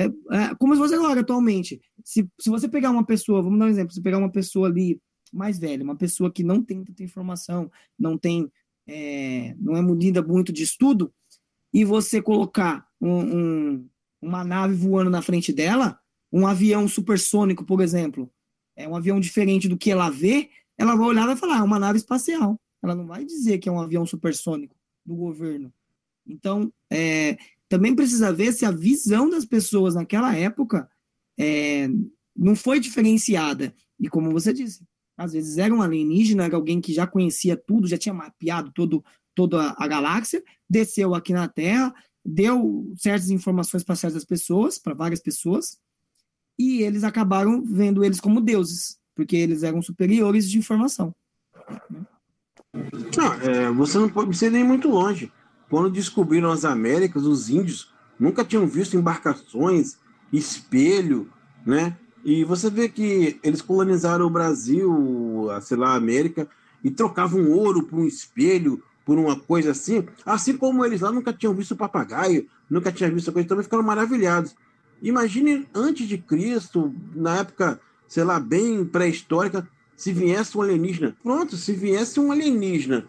é, é, como fosse agora, atualmente. Se, se você pegar uma pessoa, vamos dar um exemplo, se pegar uma pessoa ali mais velha, uma pessoa que não tem tanta informação, não tem, é, não é munida muito de estudo, e você colocar um, um, uma nave voando na frente dela, um avião supersônico, por exemplo, é um avião diferente do que ela vê, ela vai olhar e vai falar, ah, é uma nave espacial. Ela não vai dizer que é um avião supersônico do governo. Então, é, também precisa ver se a visão das pessoas naquela época é, não foi diferenciada. E como você disse, às vezes era um alienígena, era alguém que já conhecia tudo, já tinha mapeado todo, toda a galáxia, desceu aqui na Terra, deu certas informações para certas pessoas, para várias pessoas, e eles acabaram vendo eles como deuses, porque eles eram superiores de informação. Não, é, você não pode ser nem muito longe. Quando descobriram as Américas, os índios nunca tinham visto embarcações, espelho, né? E você vê que eles colonizaram o Brasil, a, sei lá, a América, e trocavam ouro por um espelho, por uma coisa assim. Assim como eles lá nunca tinham visto papagaio, nunca tinham visto coisa, também ficaram maravilhados. Imagine antes de Cristo, na época, sei lá, bem pré-histórica, se viesse um alienígena. Pronto, se viesse um alienígena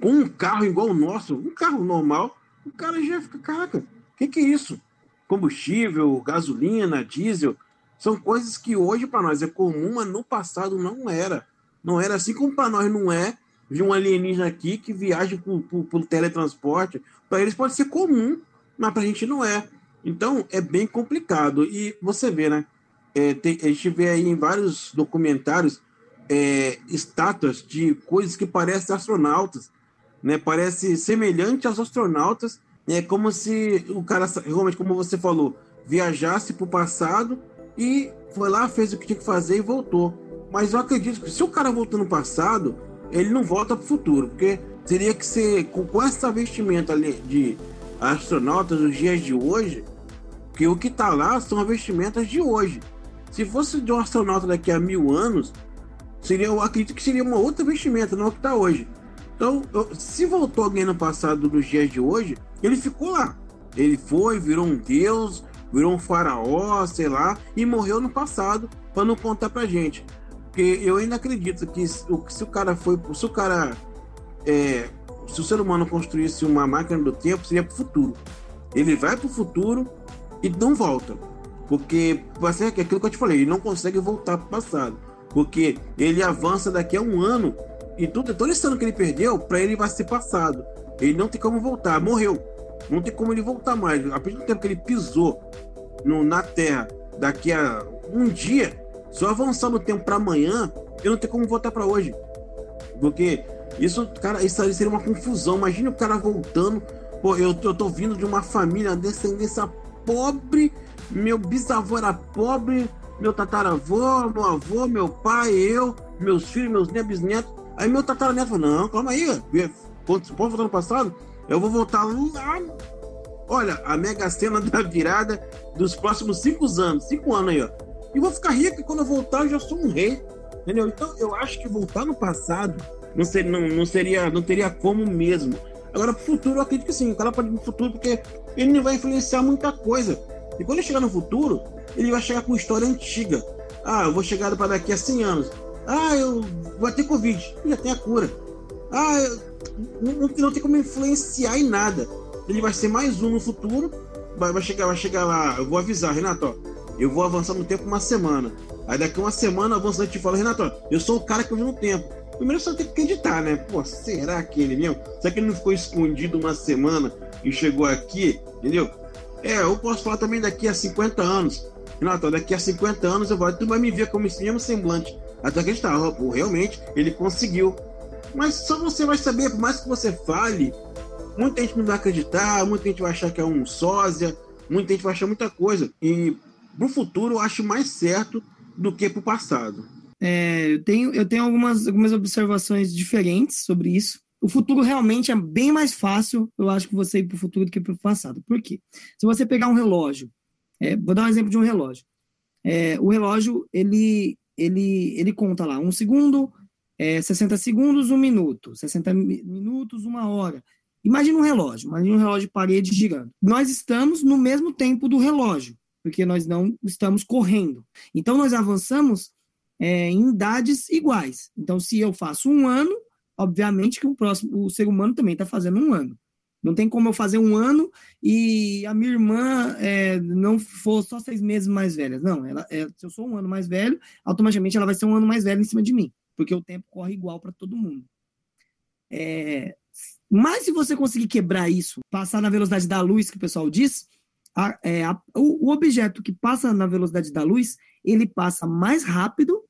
com um carro igual o nosso, um carro normal, o cara já fica, caraca, o que, que é isso? Combustível, gasolina, diesel, são coisas que hoje para nós é comum, mas no passado não era. Não era assim como para nós não é de um alienígena aqui que viaja por, por, por teletransporte. Para eles pode ser comum, mas para a gente não é. Então é bem complicado. E você vê, né? É, tem, a gente vê aí em vários documentários é, estátuas de coisas que parecem astronautas, né? Parece semelhante aos astronautas, é como se o cara, realmente, como você falou, viajasse para o passado e foi lá, fez o que tinha que fazer e voltou. Mas eu acredito que se o cara voltou no passado, ele não volta para o futuro, porque teria que ser com, com essa vestimenta ali de astronautas dos dias de hoje, que o que está lá são as vestimentas de hoje. Se fosse de um astronauta daqui a mil anos, Seria, eu acredito que seria uma outra vestimenta, não é o que está hoje. Então, eu, se voltou alguém no passado nos dias de hoje, ele ficou lá. Ele foi, virou um deus, virou um faraó, sei lá, e morreu no passado para não contar pra gente. Porque eu ainda acredito que se, se o cara foi, se o cara é, se o ser humano construísse uma máquina do tempo, seria para o futuro. Ele vai para o futuro e não volta. Porque vai ser aquilo que eu te falei, ele não consegue voltar para o passado. Porque ele avança daqui a um ano e tudo, todo esse ano que ele perdeu, para ele vai ser passado. Ele não tem como voltar, morreu. Não tem como ele voltar mais. A partir do tempo que ele pisou no, na Terra, daqui a um dia, só avançar no tempo para amanhã, eu não tenho como voltar para hoje. Porque isso, cara, isso aí seria uma confusão. Imagina o cara voltando. Pô, eu, eu tô vindo de uma família descendência pobre, meu bisavô era pobre, meu tataravô, meu avô, meu pai, eu, meus filhos, meus netos, bisnetos. Aí meu tataraneto falou, não, calma aí, pode voltar no passado? Eu vou voltar lá. Olha, a mega cena da virada dos próximos cinco anos, cinco anos aí, ó. E vou ficar rico e quando eu voltar eu já sou um rei. Entendeu? Então eu acho que voltar no passado não seria, não, não seria, não teria como mesmo. Agora, pro futuro, eu acredito que sim. O cara pode ir pro futuro porque ele não vai influenciar muita coisa. E quando ele chegar no futuro, ele vai chegar com história antiga. Ah, eu vou chegar para daqui a 100 anos. Ah, eu vou ter Covid. Já tem a cura. Ah, eu, não, não tem como influenciar em nada. Ele vai ser mais um no futuro. Vai, vai, chegar, vai chegar lá. Eu vou avisar, Renato, ó, eu vou avançar no tempo uma semana. Aí daqui uma semana avançando te fala, Renato, ó, eu sou o cara que eu vi no tempo. Primeiro você tem que acreditar, né? Pô, será que ele mesmo? Será que ele não ficou escondido uma semana e chegou aqui? Entendeu? É, eu posso falar também daqui a 50 anos. Renato, daqui a 50 anos eu vou, tu vai me ver como esse mesmo semblante. Até acreditar, pô, realmente ele conseguiu. Mas só você vai saber, por mais que você fale, muita gente não vai acreditar, muita gente vai achar que é um sósia, muita gente vai achar muita coisa. E pro futuro eu acho mais certo do que pro passado. É, eu tenho, eu tenho algumas, algumas observações diferentes sobre isso. O futuro realmente é bem mais fácil, eu acho, que você ir para o futuro do que para o passado. Por quê? Se você pegar um relógio, é, vou dar um exemplo de um relógio. É, o relógio, ele, ele, ele conta lá um segundo, é, 60 segundos, um minuto, 60 minutos, uma hora. Imagina um relógio, imagina um relógio de parede girando. Nós estamos no mesmo tempo do relógio, porque nós não estamos correndo. Então, nós avançamos é, em idades iguais. Então, se eu faço um ano, obviamente que o próximo, o ser humano também está fazendo um ano. Não tem como eu fazer um ano e a minha irmã é, não for só seis meses mais velha. Não, ela, é, se eu sou um ano mais velho, automaticamente ela vai ser um ano mais velha em cima de mim, porque o tempo corre igual para todo mundo. É, mas se você conseguir quebrar isso, passar na velocidade da luz, que o pessoal diz, a, é, a, o, o objeto que passa na velocidade da luz, ele passa mais rápido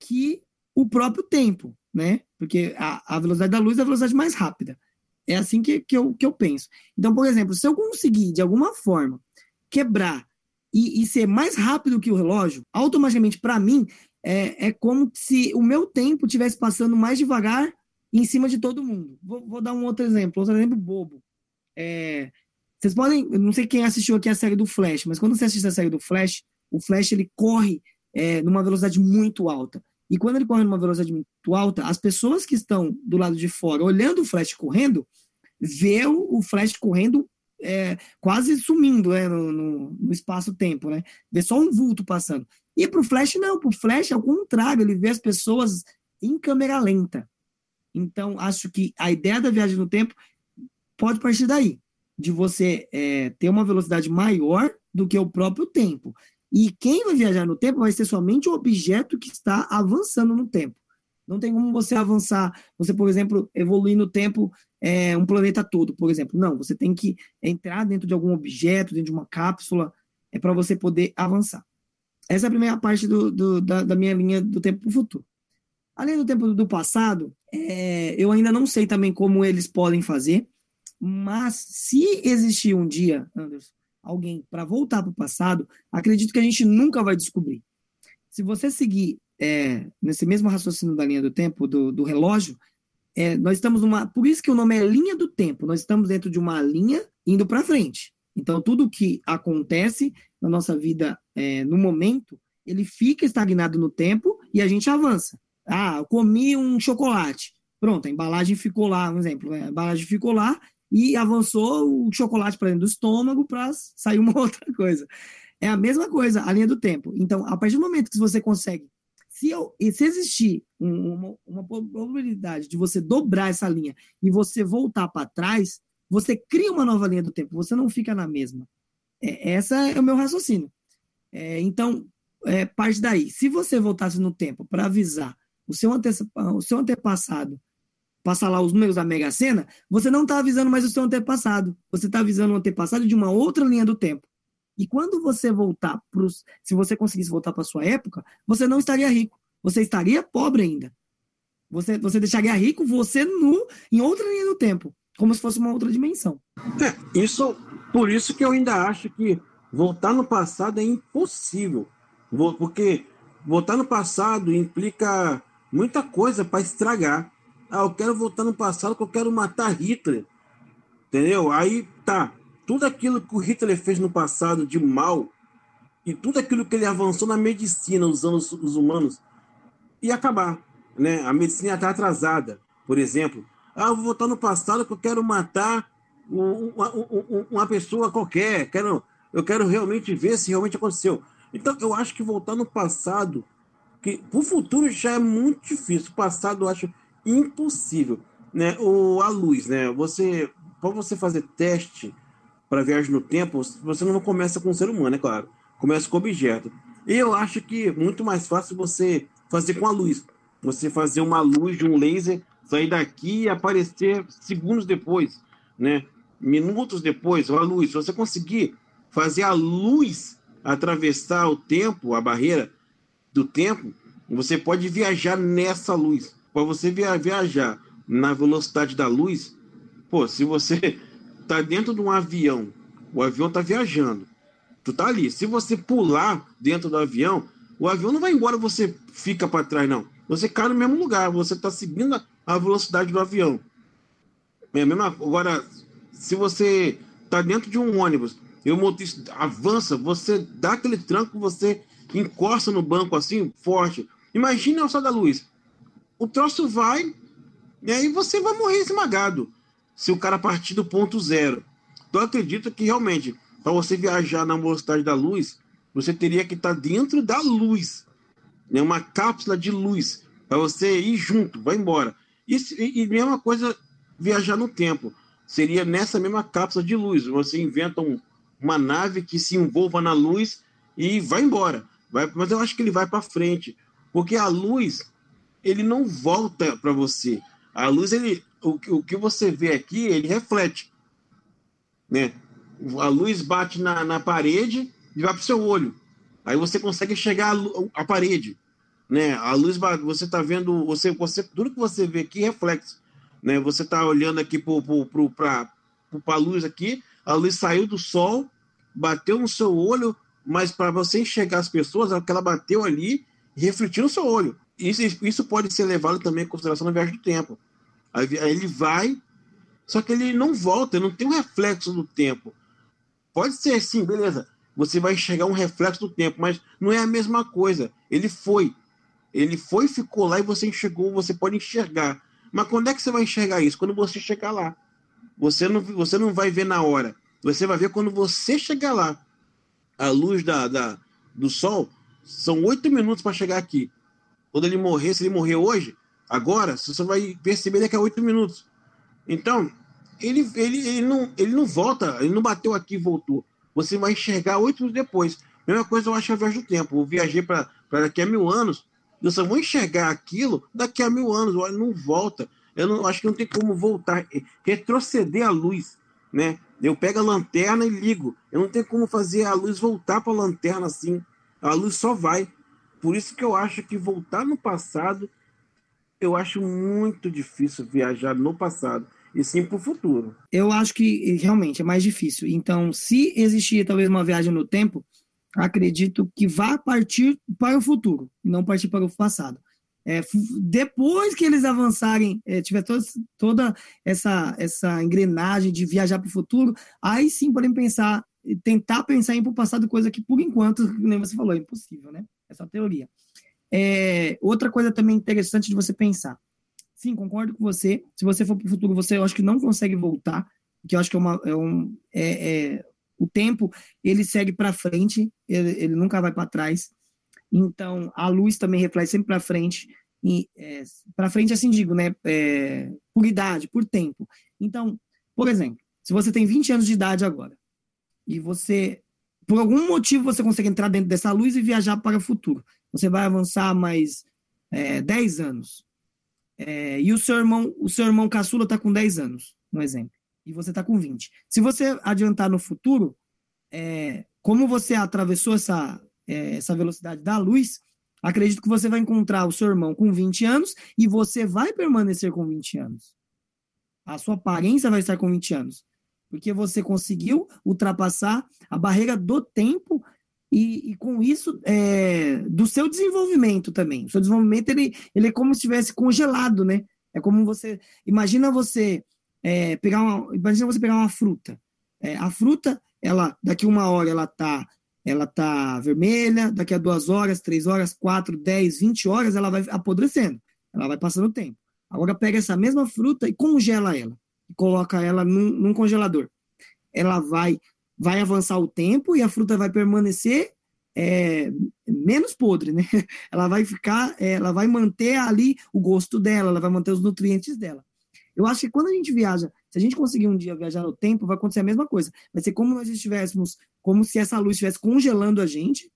que o próprio tempo, né? Porque a, a velocidade da luz é a velocidade mais rápida. É assim que, que, eu, que eu penso. Então, por exemplo, se eu conseguir, de alguma forma, quebrar e, e ser mais rápido que o relógio, automaticamente, para mim, é, é como se o meu tempo estivesse passando mais devagar em cima de todo mundo. Vou, vou dar um outro exemplo, outro exemplo bobo. É, vocês podem, não sei quem assistiu aqui a série do Flash, mas quando você assiste a série do Flash, o Flash ele corre é, numa velocidade muito alta. E quando ele corre numa velocidade muito alta, as pessoas que estão do lado de fora, olhando o Flash correndo, vê o, Flash correndo é, quase sumindo né, no, no, no espaço-tempo, né? Vê só um vulto passando. E para o Flash, não. Para o Flash, ao contrário, ele vê as pessoas em câmera lenta. Então, acho que a ideia da viagem no tempo pode partir daí, de você é, ter uma velocidade maior do que o próprio tempo. E quem vai viajar no tempo vai ser somente o objeto que está avançando no tempo. Não tem como você avançar, você, por exemplo, evoluir no tempo é, um planeta todo, por exemplo. Não, você tem que entrar dentro de algum objeto, dentro de uma cápsula, é para você poder avançar. Essa é a primeira parte do, do, da, da, minha linha do tempo para o futuro. Além do tempo do passado, é, eu ainda não sei também como eles podem fazer, mas se existir um dia, Anderson, alguém para voltar para o passado, acredito que a gente nunca vai descobrir. Se você seguir é, nesse mesmo raciocínio da linha do tempo, do, do relógio, é, nós estamos numa. Por isso que o nome é linha do tempo. Nós estamos dentro de uma linha indo para frente. Então, tudo que acontece na nossa vida é, no momento, ele fica estagnado no tempo e a gente avança. Ah, eu comi um chocolate. Pronto, a embalagem ficou lá, um exemplo, né? a embalagem ficou lá e avançou o chocolate para dentro do estômago para sair uma outra coisa. É a mesma coisa, a linha do tempo. Então, a partir do momento que você consegue, se, eu, se existir uma, uma probabilidade de você dobrar essa linha e você voltar para trás, você cria uma nova linha do tempo, você não fica na mesma. É, essa é o meu raciocínio. É, então, é, parte daí. Se você voltasse no tempo para avisar o seu, o seu antepassado passar lá os números da Mega Sena, você não está avisando mais o seu antepassado. Você está avisando o antepassado de uma outra linha do tempo. E quando você voltar para se você conseguisse voltar para sua época, você não estaria rico. Você estaria pobre ainda. Você, você deixaria rico você nu em outra linha do tempo, como se fosse uma outra dimensão. É, isso, por isso que eu ainda acho que voltar no passado é impossível. Porque voltar no passado implica muita coisa para estragar. Ah, eu quero voltar no passado que eu quero matar Hitler. Entendeu? Aí tá. Tudo aquilo que o Hitler fez no passado de mal e tudo aquilo que ele avançou na medicina usando os, os humanos ia acabar. Né? A medicina está atrasada. Por exemplo, ah, eu vou voltar no passado que eu quero matar uma, uma, uma pessoa qualquer. Quero, eu quero realmente ver se realmente aconteceu. Então, eu acho que voltar no passado, que o futuro já é muito difícil. O passado eu acho impossível, né? O a luz, né? Você para você fazer teste para viagem no tempo, você não começa com um ser humano, é claro. Começa com objeto. E eu acho que é muito mais fácil você fazer com a luz. Você fazer uma luz de um laser sair daqui e aparecer segundos depois, né? Minutos depois, a luz. Se você conseguir fazer a luz atravessar o tempo, a barreira do tempo, você pode viajar nessa luz. Para você viajar na velocidade da luz, pô, se você tá dentro de um avião, o avião tá viajando, tu tá ali. Se você pular dentro do avião, o avião não vai embora, você fica para trás, não. Você cai no mesmo lugar, você tá seguindo a velocidade do avião. É mesmo, agora, se você tá dentro de um ônibus e o motorista avança, você dá aquele tranco, você encosta no banco assim, forte. Imagina alça da luz. O troço vai e aí você vai morrer esmagado se o cara partir do ponto zero. Então eu acredito que realmente, para você viajar na velocidade da luz, você teria que estar tá dentro da luz. Né? Uma cápsula de luz. Para você ir junto, vai embora. E, e mesma coisa viajar no tempo. Seria nessa mesma cápsula de luz. Você inventa um, uma nave que se envolva na luz e vai embora. Vai, mas eu acho que ele vai para frente, porque a luz ele não volta para você. A luz ele o, o que você vê aqui ele reflete, né? A luz bate na, na parede e vai para o seu olho. Aí você consegue a, a parede, né? A luz você está vendo você você tudo que você vê aqui reflexo, né? Você está olhando aqui para a luz aqui, a luz saiu do sol, bateu no seu olho, mas para você enxergar as pessoas, é ela bateu ali e refletiu no seu olho. Isso, isso pode ser levado também em consideração na viagem do tempo. Aí, ele vai, só que ele não volta, não tem um reflexo do tempo. Pode ser sim, beleza. Você vai enxergar um reflexo do tempo, mas não é a mesma coisa. Ele foi. Ele foi, ficou lá e você enxergou, você pode enxergar. Mas quando é que você vai enxergar isso? Quando você chegar lá. Você não, você não vai ver na hora. Você vai ver quando você chegar lá. A luz da, da do sol são oito minutos para chegar aqui. Quando ele morrer, se ele morrer hoje, agora, você vai perceber daqui a oito minutos. Então, ele, ele, ele, não, ele não volta, ele não bateu aqui e voltou. Você vai enxergar oito minutos depois. Mesma coisa eu acho a viagem do tempo. Eu viajei para daqui a mil anos, eu só vou enxergar aquilo daqui a mil anos. Não volta. Eu não acho que não tem como voltar, retroceder a luz, né? Eu pego a lanterna e ligo. Eu não tenho como fazer a luz voltar para a lanterna assim. A luz só vai. Por isso que eu acho que voltar no passado, eu acho muito difícil viajar no passado e sim para o futuro. Eu acho que realmente é mais difícil. Então, se existir talvez uma viagem no tempo, acredito que vá partir para o futuro e não partir para o passado. É, depois que eles avançarem, é, tiver toda, toda essa, essa engrenagem de viajar para o futuro, aí sim podem pensar, tentar pensar em ir para o passado, coisa que por enquanto, nem você falou, é impossível, né? Essa teoria. É, outra coisa também interessante de você pensar. Sim, concordo com você. Se você for para o futuro, você eu acho que não consegue voltar, que eu acho que é, uma, é um. É, é, o tempo ele segue para frente, ele, ele nunca vai para trás. Então, a luz também reflete sempre para frente. E é, para frente, assim digo, né? É, por idade, por tempo. Então, por exemplo, se você tem 20 anos de idade agora e você, por algum motivo, você consegue entrar dentro dessa luz e viajar para o futuro, você vai avançar mais é, 10 anos. É, e o seu irmão, o seu irmão caçula está com 10 anos, um exemplo, e você está com 20. Se você adiantar no futuro, é, como você atravessou essa, é, essa velocidade da luz, acredito que você vai encontrar o seu irmão com 20 anos e você vai permanecer com 20 anos. A sua aparência vai estar com 20 anos. Porque você conseguiu ultrapassar a barreira do tempo e, e com isso é, do seu desenvolvimento também. O seu desenvolvimento ele, ele é como se estivesse congelado, né? É como você. Imagina você é, pegar uma. Imagina você pegar uma fruta. É, a fruta, ela, daqui uma hora, ela tá ela tá vermelha, daqui a duas horas, três horas, quatro, dez, vinte horas, ela vai apodrecendo, ela vai passando o tempo. Agora pega essa mesma fruta e congela ela, coloca ela num, num congelador. Ela vai, vai avançar o tempo e a fruta vai permanecer é, menos podre, né? Ela vai ficar, é, ela vai manter ali o gosto dela, ela vai manter os nutrientes dela. Eu acho que quando a gente viaja se a gente conseguir um dia viajar no tempo, vai acontecer a mesma coisa. Vai ser como nós estivéssemos, como se essa luz estivesse congelando a gente.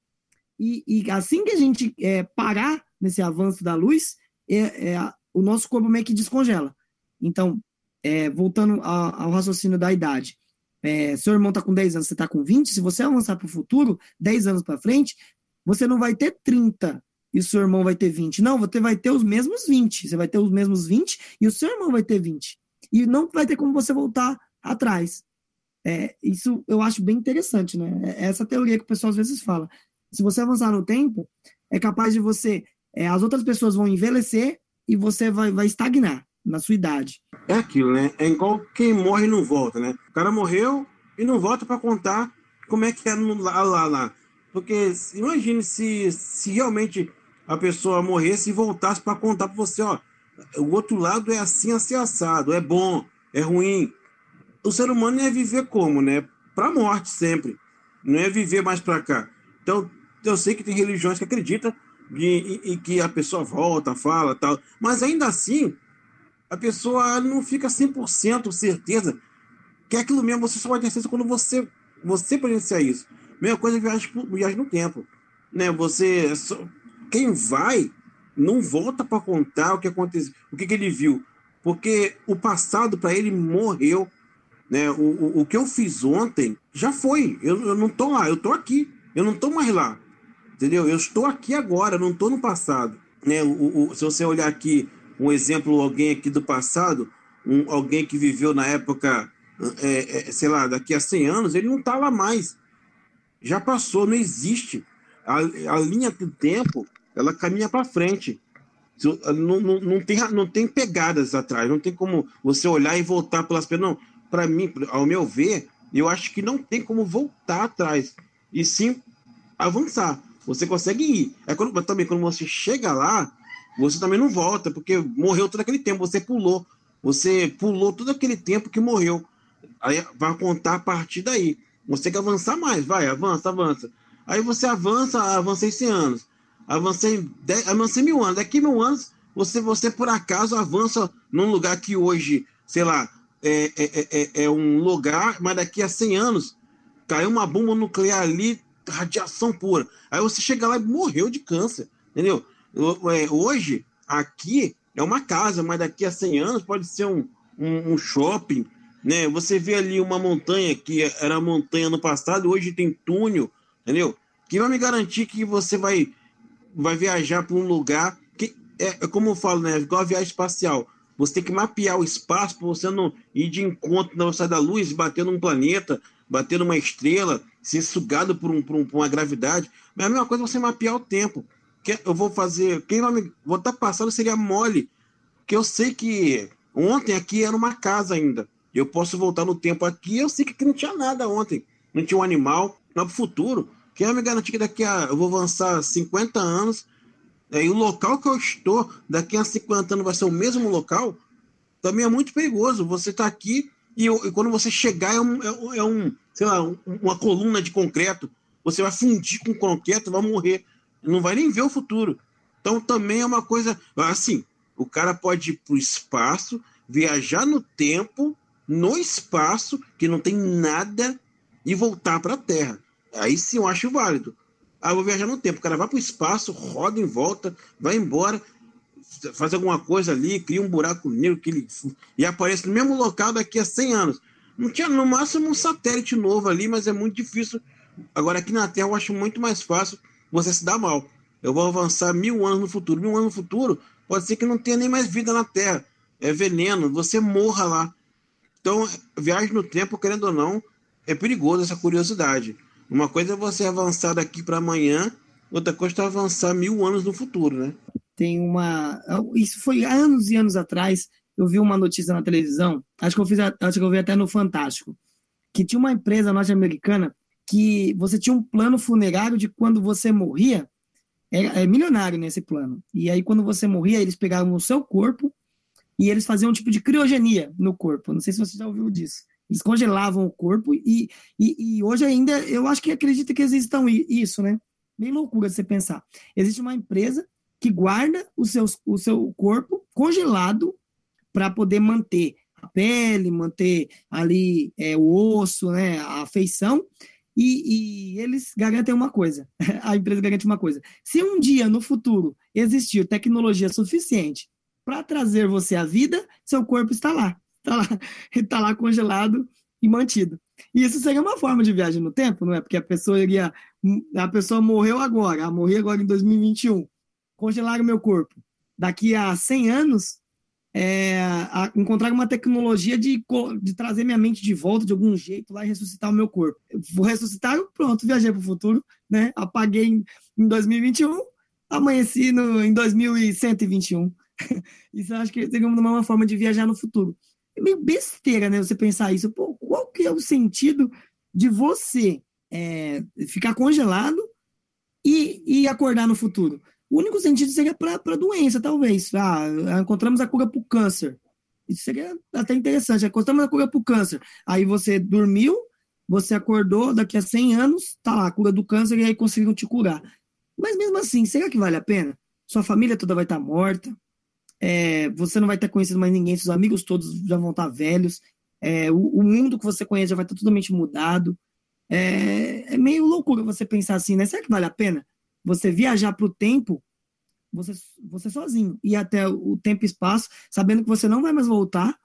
E, e assim que a gente é, parar nesse avanço da luz, é, é, o nosso corpo meio que descongela. Então, é, voltando ao, ao, raciocínio da idade, é, seu irmão está com 10 anos, você está com 20, se você avançar para o futuro, 10 anos para frente, você não vai ter 30 e seu irmão vai ter 20. Não, você vai ter os mesmos 20. Você vai ter os mesmos 20 e o seu irmão vai ter 20. E não vai ter como você voltar atrás. É, isso eu acho bem interessante, né? É essa teoria que o pessoal às vezes fala. Se você avançar no tempo, é capaz de você. É, as outras pessoas vão envelhecer e você vai, vai estagnar na sua idade. É aquilo, né? É igual quem morre e não volta, né? O cara morreu e não volta para contar como é que no, lá, lá, lá. Porque imagine se, se realmente a pessoa morresse e voltasse para contar para você, ó, o outro lado é assim, assim, assado, é bom, é ruim. O ser humano ia viver como, né? Para morte sempre. Não é viver mais para cá. Então, eu sei que tem religiões que acreditam de, e, que a pessoa volta, fala tal, mas ainda assim, a pessoa não fica 100% certeza que é aquilo mesmo, você só vai ter certeza quando você, você presenciar isso. Mesma coisa viagem, viagem no tempo. Né? Você, quem vai não volta para contar o que aconteceu, o que, que ele viu, porque o passado para ele morreu. Né? O, o, o, que eu fiz ontem já foi. Eu, eu não estou lá, eu estou aqui. Eu não estou mais lá. Entendeu? Eu estou aqui agora, não estou no passado. Né? O, o, se você olhar aqui, um exemplo, alguém aqui do passado, um, alguém que viveu na época, é, é, sei lá, daqui a 100 anos, ele não está lá mais. Já passou, não existe. A, a linha do tempo ela caminha para frente. Não, não, não, tem, não tem pegadas atrás, não tem como você olhar e voltar pelas pernas. Não, para mim, ao meu ver, eu acho que não tem como voltar atrás, e sim avançar. Você consegue ir. É quando, também quando você chega lá, você também não volta, porque morreu todo aquele tempo, você pulou. Você pulou todo aquele tempo que morreu. Aí vai contar a partir daí. Você tem que avançar mais, vai, avança, avança. Aí você avança, avancei 100 anos avancei, dez, avancei mil anos. Daqui mil anos, você, você por acaso avança num lugar que hoje, sei lá, é, é, é, é um lugar, mas daqui a 100 anos caiu uma bomba nuclear ali, radiação pura. Aí você chega lá e morreu de câncer, entendeu? Hoje, aqui é uma casa, mas daqui a 100 anos pode ser um, um, um shopping, né? Você vê ali uma montanha que era montanha no passado, hoje tem túnel, entendeu? Que vai me garantir que você vai vai viajar para um lugar que é, é, como eu falo, né? Igual a viagem espacial. Você tem que mapear o espaço para você não ir de encontro na velocidade da luz, bater num planeta, bater numa estrela, ser sugado por, um, por, um, por uma gravidade. Mas é a mesma coisa é você mapear o tempo. Eu vou fazer. Quem vai me. Vou estar passando seria mole. Que eu sei que ontem aqui era uma casa ainda. Eu posso voltar no tempo aqui. Eu sei que aqui não tinha nada ontem. Não tinha um animal. Mas para o futuro, quem vai me garantir que daqui a. Eu vou avançar 50 anos, é, e o local que eu estou, daqui a 50 anos vai ser o mesmo local? Também é muito perigoso. Você está aqui e, e, quando você chegar é um, é, é um sei lá, um, uma coluna de concreto. Você vai fundir com concreto, vai morrer. Não vai nem ver o futuro. Então também é uma coisa. Assim, o cara pode ir para o espaço, viajar no tempo, no espaço, que não tem nada, e voltar para a Terra. Aí sim eu acho válido. Ah, vou viajar no tempo. O cara vai para o espaço, roda em volta, vai embora, faz alguma coisa ali, cria um buraco negro que ele, e aparece no mesmo local daqui a 100 anos. Não tinha no máximo um satélite novo ali, mas é muito difícil. Agora aqui na Terra eu acho muito mais fácil você se dar mal. Eu vou avançar mil anos no futuro. Mil anos no futuro pode ser que não tenha nem mais vida na Terra. É veneno, você morra lá. Então, viagem no tempo, querendo ou não, é perigoso essa curiosidade. Uma coisa é você avançar daqui para amanhã, outra coisa é avançar mil anos no futuro, né? Tem uma. Isso foi anos e anos atrás. Eu vi uma notícia na televisão, acho que eu fiz, acho que eu vi até no Fantástico, que tinha uma empresa norte-americana que você tinha um plano funerário de quando você morria, é, é, milionário nesse plano. E aí, quando você morria, eles pegavam o seu corpo e eles faziam um tipo de criogenia no corpo. Não sei se você já ouviu disso. Eles congelavam o corpo e, e, e, hoje ainda eu acho que acredita que existam isso, né? Bem loucura você pensar. Existe uma empresa que guarda o seu, o seu corpo congelado para poder manter a pele, manter ali é, o osso, né, a feição, e, e, eles garantem uma coisa, a empresa garante uma coisa. Se um dia no futuro existir tecnologia suficiente para trazer você à vida, seu corpo está lá está lá, tá lá congelado e mantido. E isso seria uma forma de viagem no tempo, não é? Porque a pessoa iria. A pessoa morreu agora, morreu agora em 2021. Congelaram meu corpo. Daqui a 100 anos, é, a, encontrar uma tecnologia de, de trazer minha mente de volta de algum jeito lá e ressuscitar o meu corpo. Eu vou ressuscitar, pronto, viajei para o futuro, né? Apaguei em, em 2021, amanheci no, em 2121. isso eu acho que seria uma forma de viajar no futuro. É meio besteira, né? Você pensar isso. Pô, qual que é o sentido de você é, ficar congelado e, e acordar no futuro? O único sentido seria para a doença, talvez. Ah, encontramos a cura para o câncer. Isso seria até interessante. Encontramos a cura para o câncer. Aí você dormiu, você acordou, daqui a 100 anos, tá lá, a cura do câncer, e aí conseguiram te curar. Mas mesmo assim, será que vale a pena? Sua família toda vai estar tá morta, é, você não vai ter conhecido mais ninguém, seus amigos todos já vão estar tá velhos, é, o, o, mundo que você conhece já vai estar tá totalmente mudado. É, é meio loucura você pensar assim, né? Será que vale a pena? Você viajar para o tempo, você, você sozinho, ir até o tempo e espaço, sabendo que você não vai mais voltar,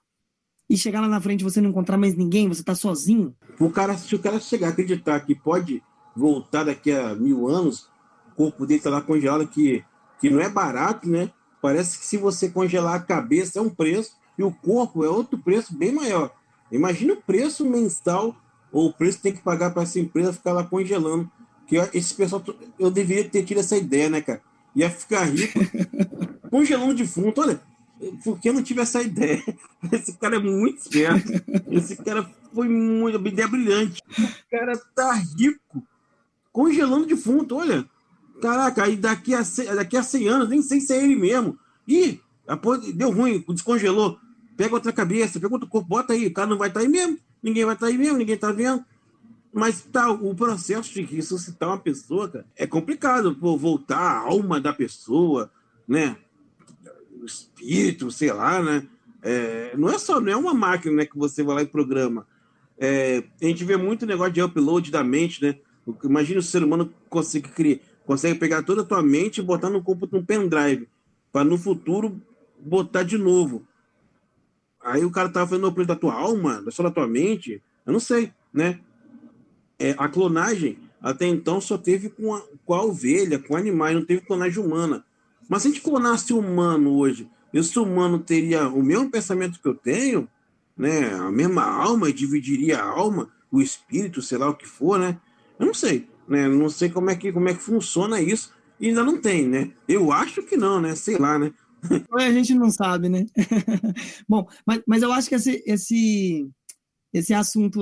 e chegar lá na frente você não encontrar mais ninguém, você tá sozinho. O cara, se o cara chegar a acreditar que pode voltar daqui a mil anos, o corpo dele tá lá congelado, que, que não é barato, né? Parece que se você congelar a cabeça é um preço e o corpo é outro preço bem maior. Imagina o preço mensal ou o preço que tem que pagar para essa empresa ficar lá congelando que esse pessoal, eu deveria ter tido essa ideia, né, cara? Ia ficar rico, congelando defunto. Olha, por que eu não tive essa ideia? Esse cara é muito esperto. Esse cara foi muito, uma ideia brilhante. O cara tá rico, congelando defunto. Olha, caraca, aí daqui a, daqui a 100 anos, nem sei se é ele mesmo. Ih, deu ruim, descongelou. Pega outra cabeça, pega outro corpo, bota aí. O cara não vai estar tá aí mesmo. Ninguém vai estar tá aí mesmo, ninguém tá vendo. Mas tá, o processo de ressuscitar uma pessoa, cara, é complicado, pô, voltar a alma da pessoa, né? O espírito, sei lá, né? É, não é só, não é uma máquina né, que você vai lá e programa. É, a gente vê muito negócio de upload da mente, né? Imagina o ser humano consegue criar, consegue pegar toda a tua mente e botar no corpo num pendrive, para no futuro botar de novo. Aí o cara tava fazendo o upload da tua alma, só da tua mente, eu não sei, né? É, a clonagem até então só teve com a, com a ovelha, com animais, não teve clonagem humana. Mas se a gente clonasse humano hoje, esse humano teria o mesmo pensamento que eu tenho, né? A mesma alma, dividiria a alma, o espírito, sei lá o que for, né? Eu não sei, né? Não sei como é que como é que funciona isso. E ainda não tem, né? Eu acho que não, né? Sei lá, né? A gente não sabe, né? Bom, mas, mas eu acho que esse, esse esse assunto,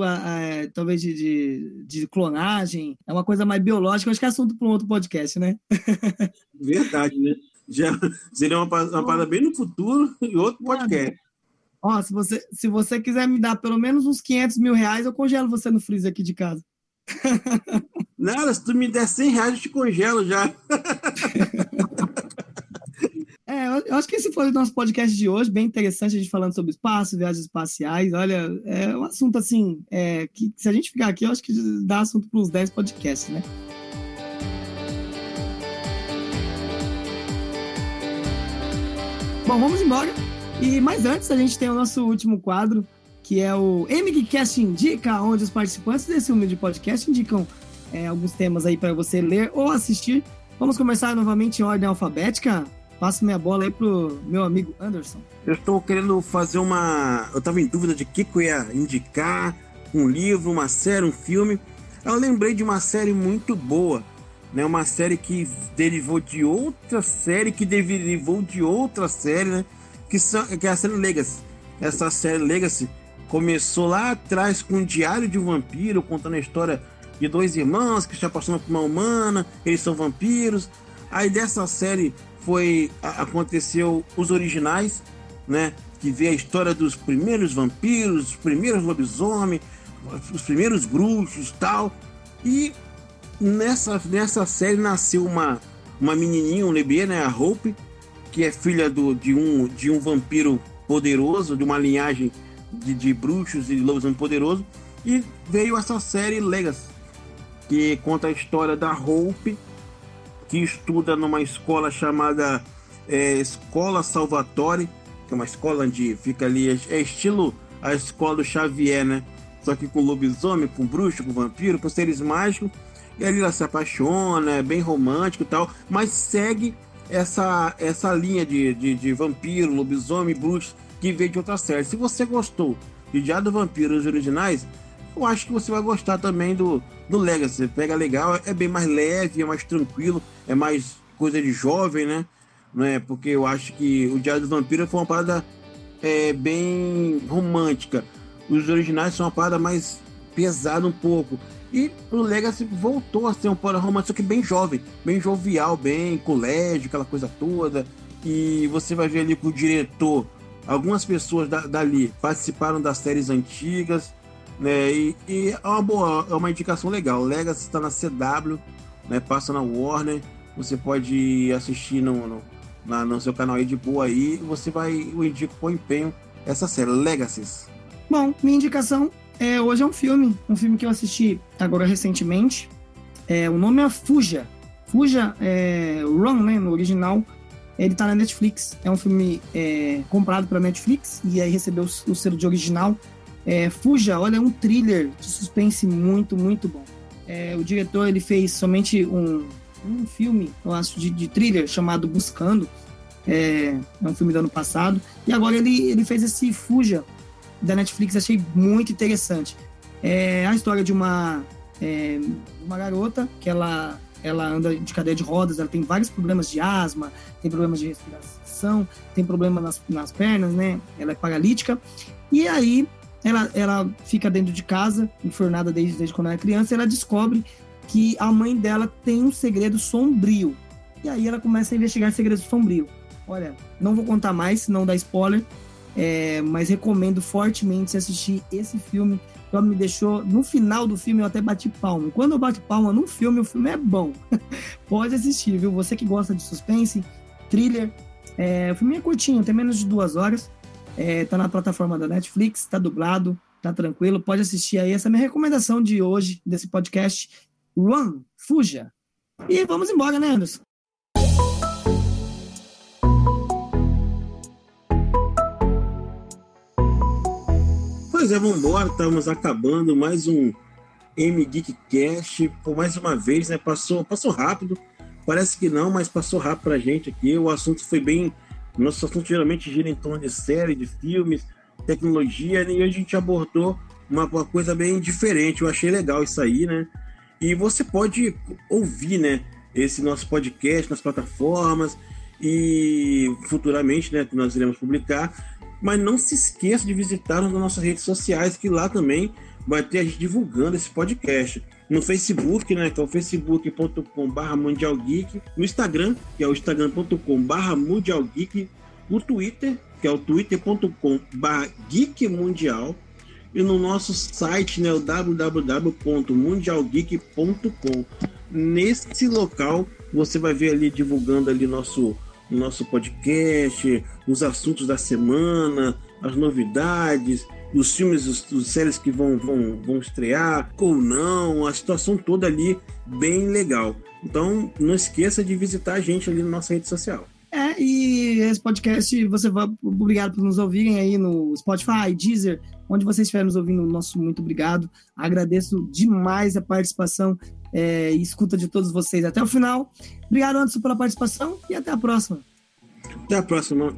talvez, de, de, de, clonagem, é uma coisa mais biológica, acho que é assunto para um outro podcast, né? Verdade, né? Já seria uma, uma parada bem no futuro e outro podcast. Ó, se você, se você quiser me dar pelo menos uns 500 mil reais, eu congelo você no freezer aqui de casa. Nada, se tu me der 100 reais, eu te congelo já. É, eu acho que esse foi o nosso podcast de hoje, bem interessante, a gente falando sobre espaço, viagens espaciais. Olha, é um assunto assim, é, que se a gente ficar aqui, eu acho que dá assunto para uns 10 podcasts, né? Bom, vamos embora. E mais antes, a gente tem o nosso último quadro, que é o MGCast Indica, onde os participantes desse humilde podcast indicam é, alguns temas aí para você ler ou assistir. Vamos começar novamente em ordem alfabética. Passo minha bola aí pro meu amigo Anderson. Eu estou querendo fazer uma. Eu estava em dúvida de que, que eu ia indicar: um livro, uma série, um filme. Eu lembrei de uma série muito boa, né? Uma série que derivou de outra série, que derivou de outra série, né? Que, são, que é a série Legacy. Essa série Legacy começou lá atrás com o Diário de um Vampiro, contando a história de dois irmãos que se apaixonam por uma humana, eles são vampiros. Aí dessa série foi aconteceu os originais, né? Que vê a história dos primeiros vampiros, os primeiros lobisomens, os primeiros bruxos, tal. E nessa nessa série nasceu uma uma menininha, um bebê, né, a Hope, que é filha do, de um de um vampiro poderoso, de uma linhagem de, de bruxos e lobisomem poderoso. E veio essa série Legacy, que conta a história da Hope que estuda numa escola chamada é, Escola Salvatore, que é uma escola onde fica ali, é estilo a escola do Xavier, né? só que com lobisomem, com bruxo, com vampiro, com seres mágicos. E ali ela se apaixona, é bem romântico e tal, mas segue essa, essa linha de, de, de vampiro, lobisomem, bruxo que veio de outra série. Se você gostou de Diário do Vampiro os originais, eu acho que você vai gostar também do, do Legacy. Pega legal, é bem mais leve, é mais tranquilo, é mais coisa de jovem, né? Não é? Porque eu acho que o Diário do Vampiro foi uma parada é, bem romântica. Os originais são uma parada mais pesada um pouco. E o Legacy voltou a ser um parada romântico, só que bem jovem, bem jovial, bem colégio, aquela coisa toda. E você vai ver ali que o diretor, algumas pessoas da, dali participaram das séries antigas, né? E, e, é uma boa, é uma indicação legal. Legacy está na CW, né? Passa na Warner. Você pode assistir no, no, na, no seu canal aí de boa aí. Você vai, eu indico com empenho essa série, Legacies. Bom, minha indicação é, hoje é um filme, um filme que eu assisti agora recentemente. É, o nome é Fuja. Fuja é Run, né, no original. Ele tá na Netflix. É um filme é, comprado pela Netflix e aí recebeu o, o selo de original. É, Fuja, olha, é um thriller de suspense muito, muito bom. É, o diretor ele fez somente um, um filme, eu acho, de, de thriller chamado Buscando. É, é, um filme do ano passado. E agora ele, ele fez esse Fuja da Netflix, achei muito interessante. É a história de uma, é, uma garota que ela, ela anda de cadeira de rodas, ela tem vários problemas de asma, tem problemas de respiração, tem problema nas, nas pernas, né? Ela é paralítica. E aí ela, ela fica dentro de casa, enfornada desde, desde quando ela é criança, e ela descobre que a mãe dela tem um segredo sombrio. E aí ela começa a investigar segredo sombrio. Olha, não vou contar mais, não dá spoiler, é, mas recomendo fortemente assistir esse filme. Que me deixou. No final do filme eu até bati palma. Quando eu bato palma num filme, o filme é bom. Pode assistir, viu? Você que gosta de suspense, thriller. É, o filme é curtinho, tem menos de duas horas. É, tá na plataforma da Netflix, tá dublado, tá tranquilo. Pode assistir aí. Essa é a minha recomendação de hoje, desse podcast. Run, fuja. E vamos embora, né, Anderson? Pois é, vamos embora. Estamos acabando mais um M Geek Cast. Por mais uma vez, né? Passou, passou rápido. Parece que não, mas passou rápido pra gente aqui. O assunto foi bem. Nosso assunto geralmente gira em torno de série, de filmes, tecnologia, né? e a gente abordou uma, uma coisa bem diferente. Eu achei legal isso aí, né? E você pode ouvir, né, esse nosso podcast nas plataformas e futuramente, né, nós iremos publicar. Mas não se esqueça de visitar nas nossas redes sociais, que lá também vai ter a gente divulgando esse podcast. No Facebook, né, que é o facebook.com.br mundialgeek, no Instagram, que é o instagram.com.br mundialgeek, o Twitter, que é o twitter.com.br geekmundial, e no nosso site, né, o www.mundialgeek.com. Nesse local você vai ver ali divulgando ali nosso nosso podcast, os assuntos da semana, as novidades, os filmes, os, séries que vão, vão, vão estrear ou não, a situação toda ali bem legal. Então, não esqueça de visitar a gente ali na nossa rede social. É, e esse podcast, você vai, obrigado por nos ouvirem aí no Spotify, Deezer, onde vocês estiverem nos ouvindo, nosso muito obrigado. Agradeço demais a participação é, e escuta de todos vocês até o final. Obrigado, Anderson, pela participação e até a próxima. Até a próxima.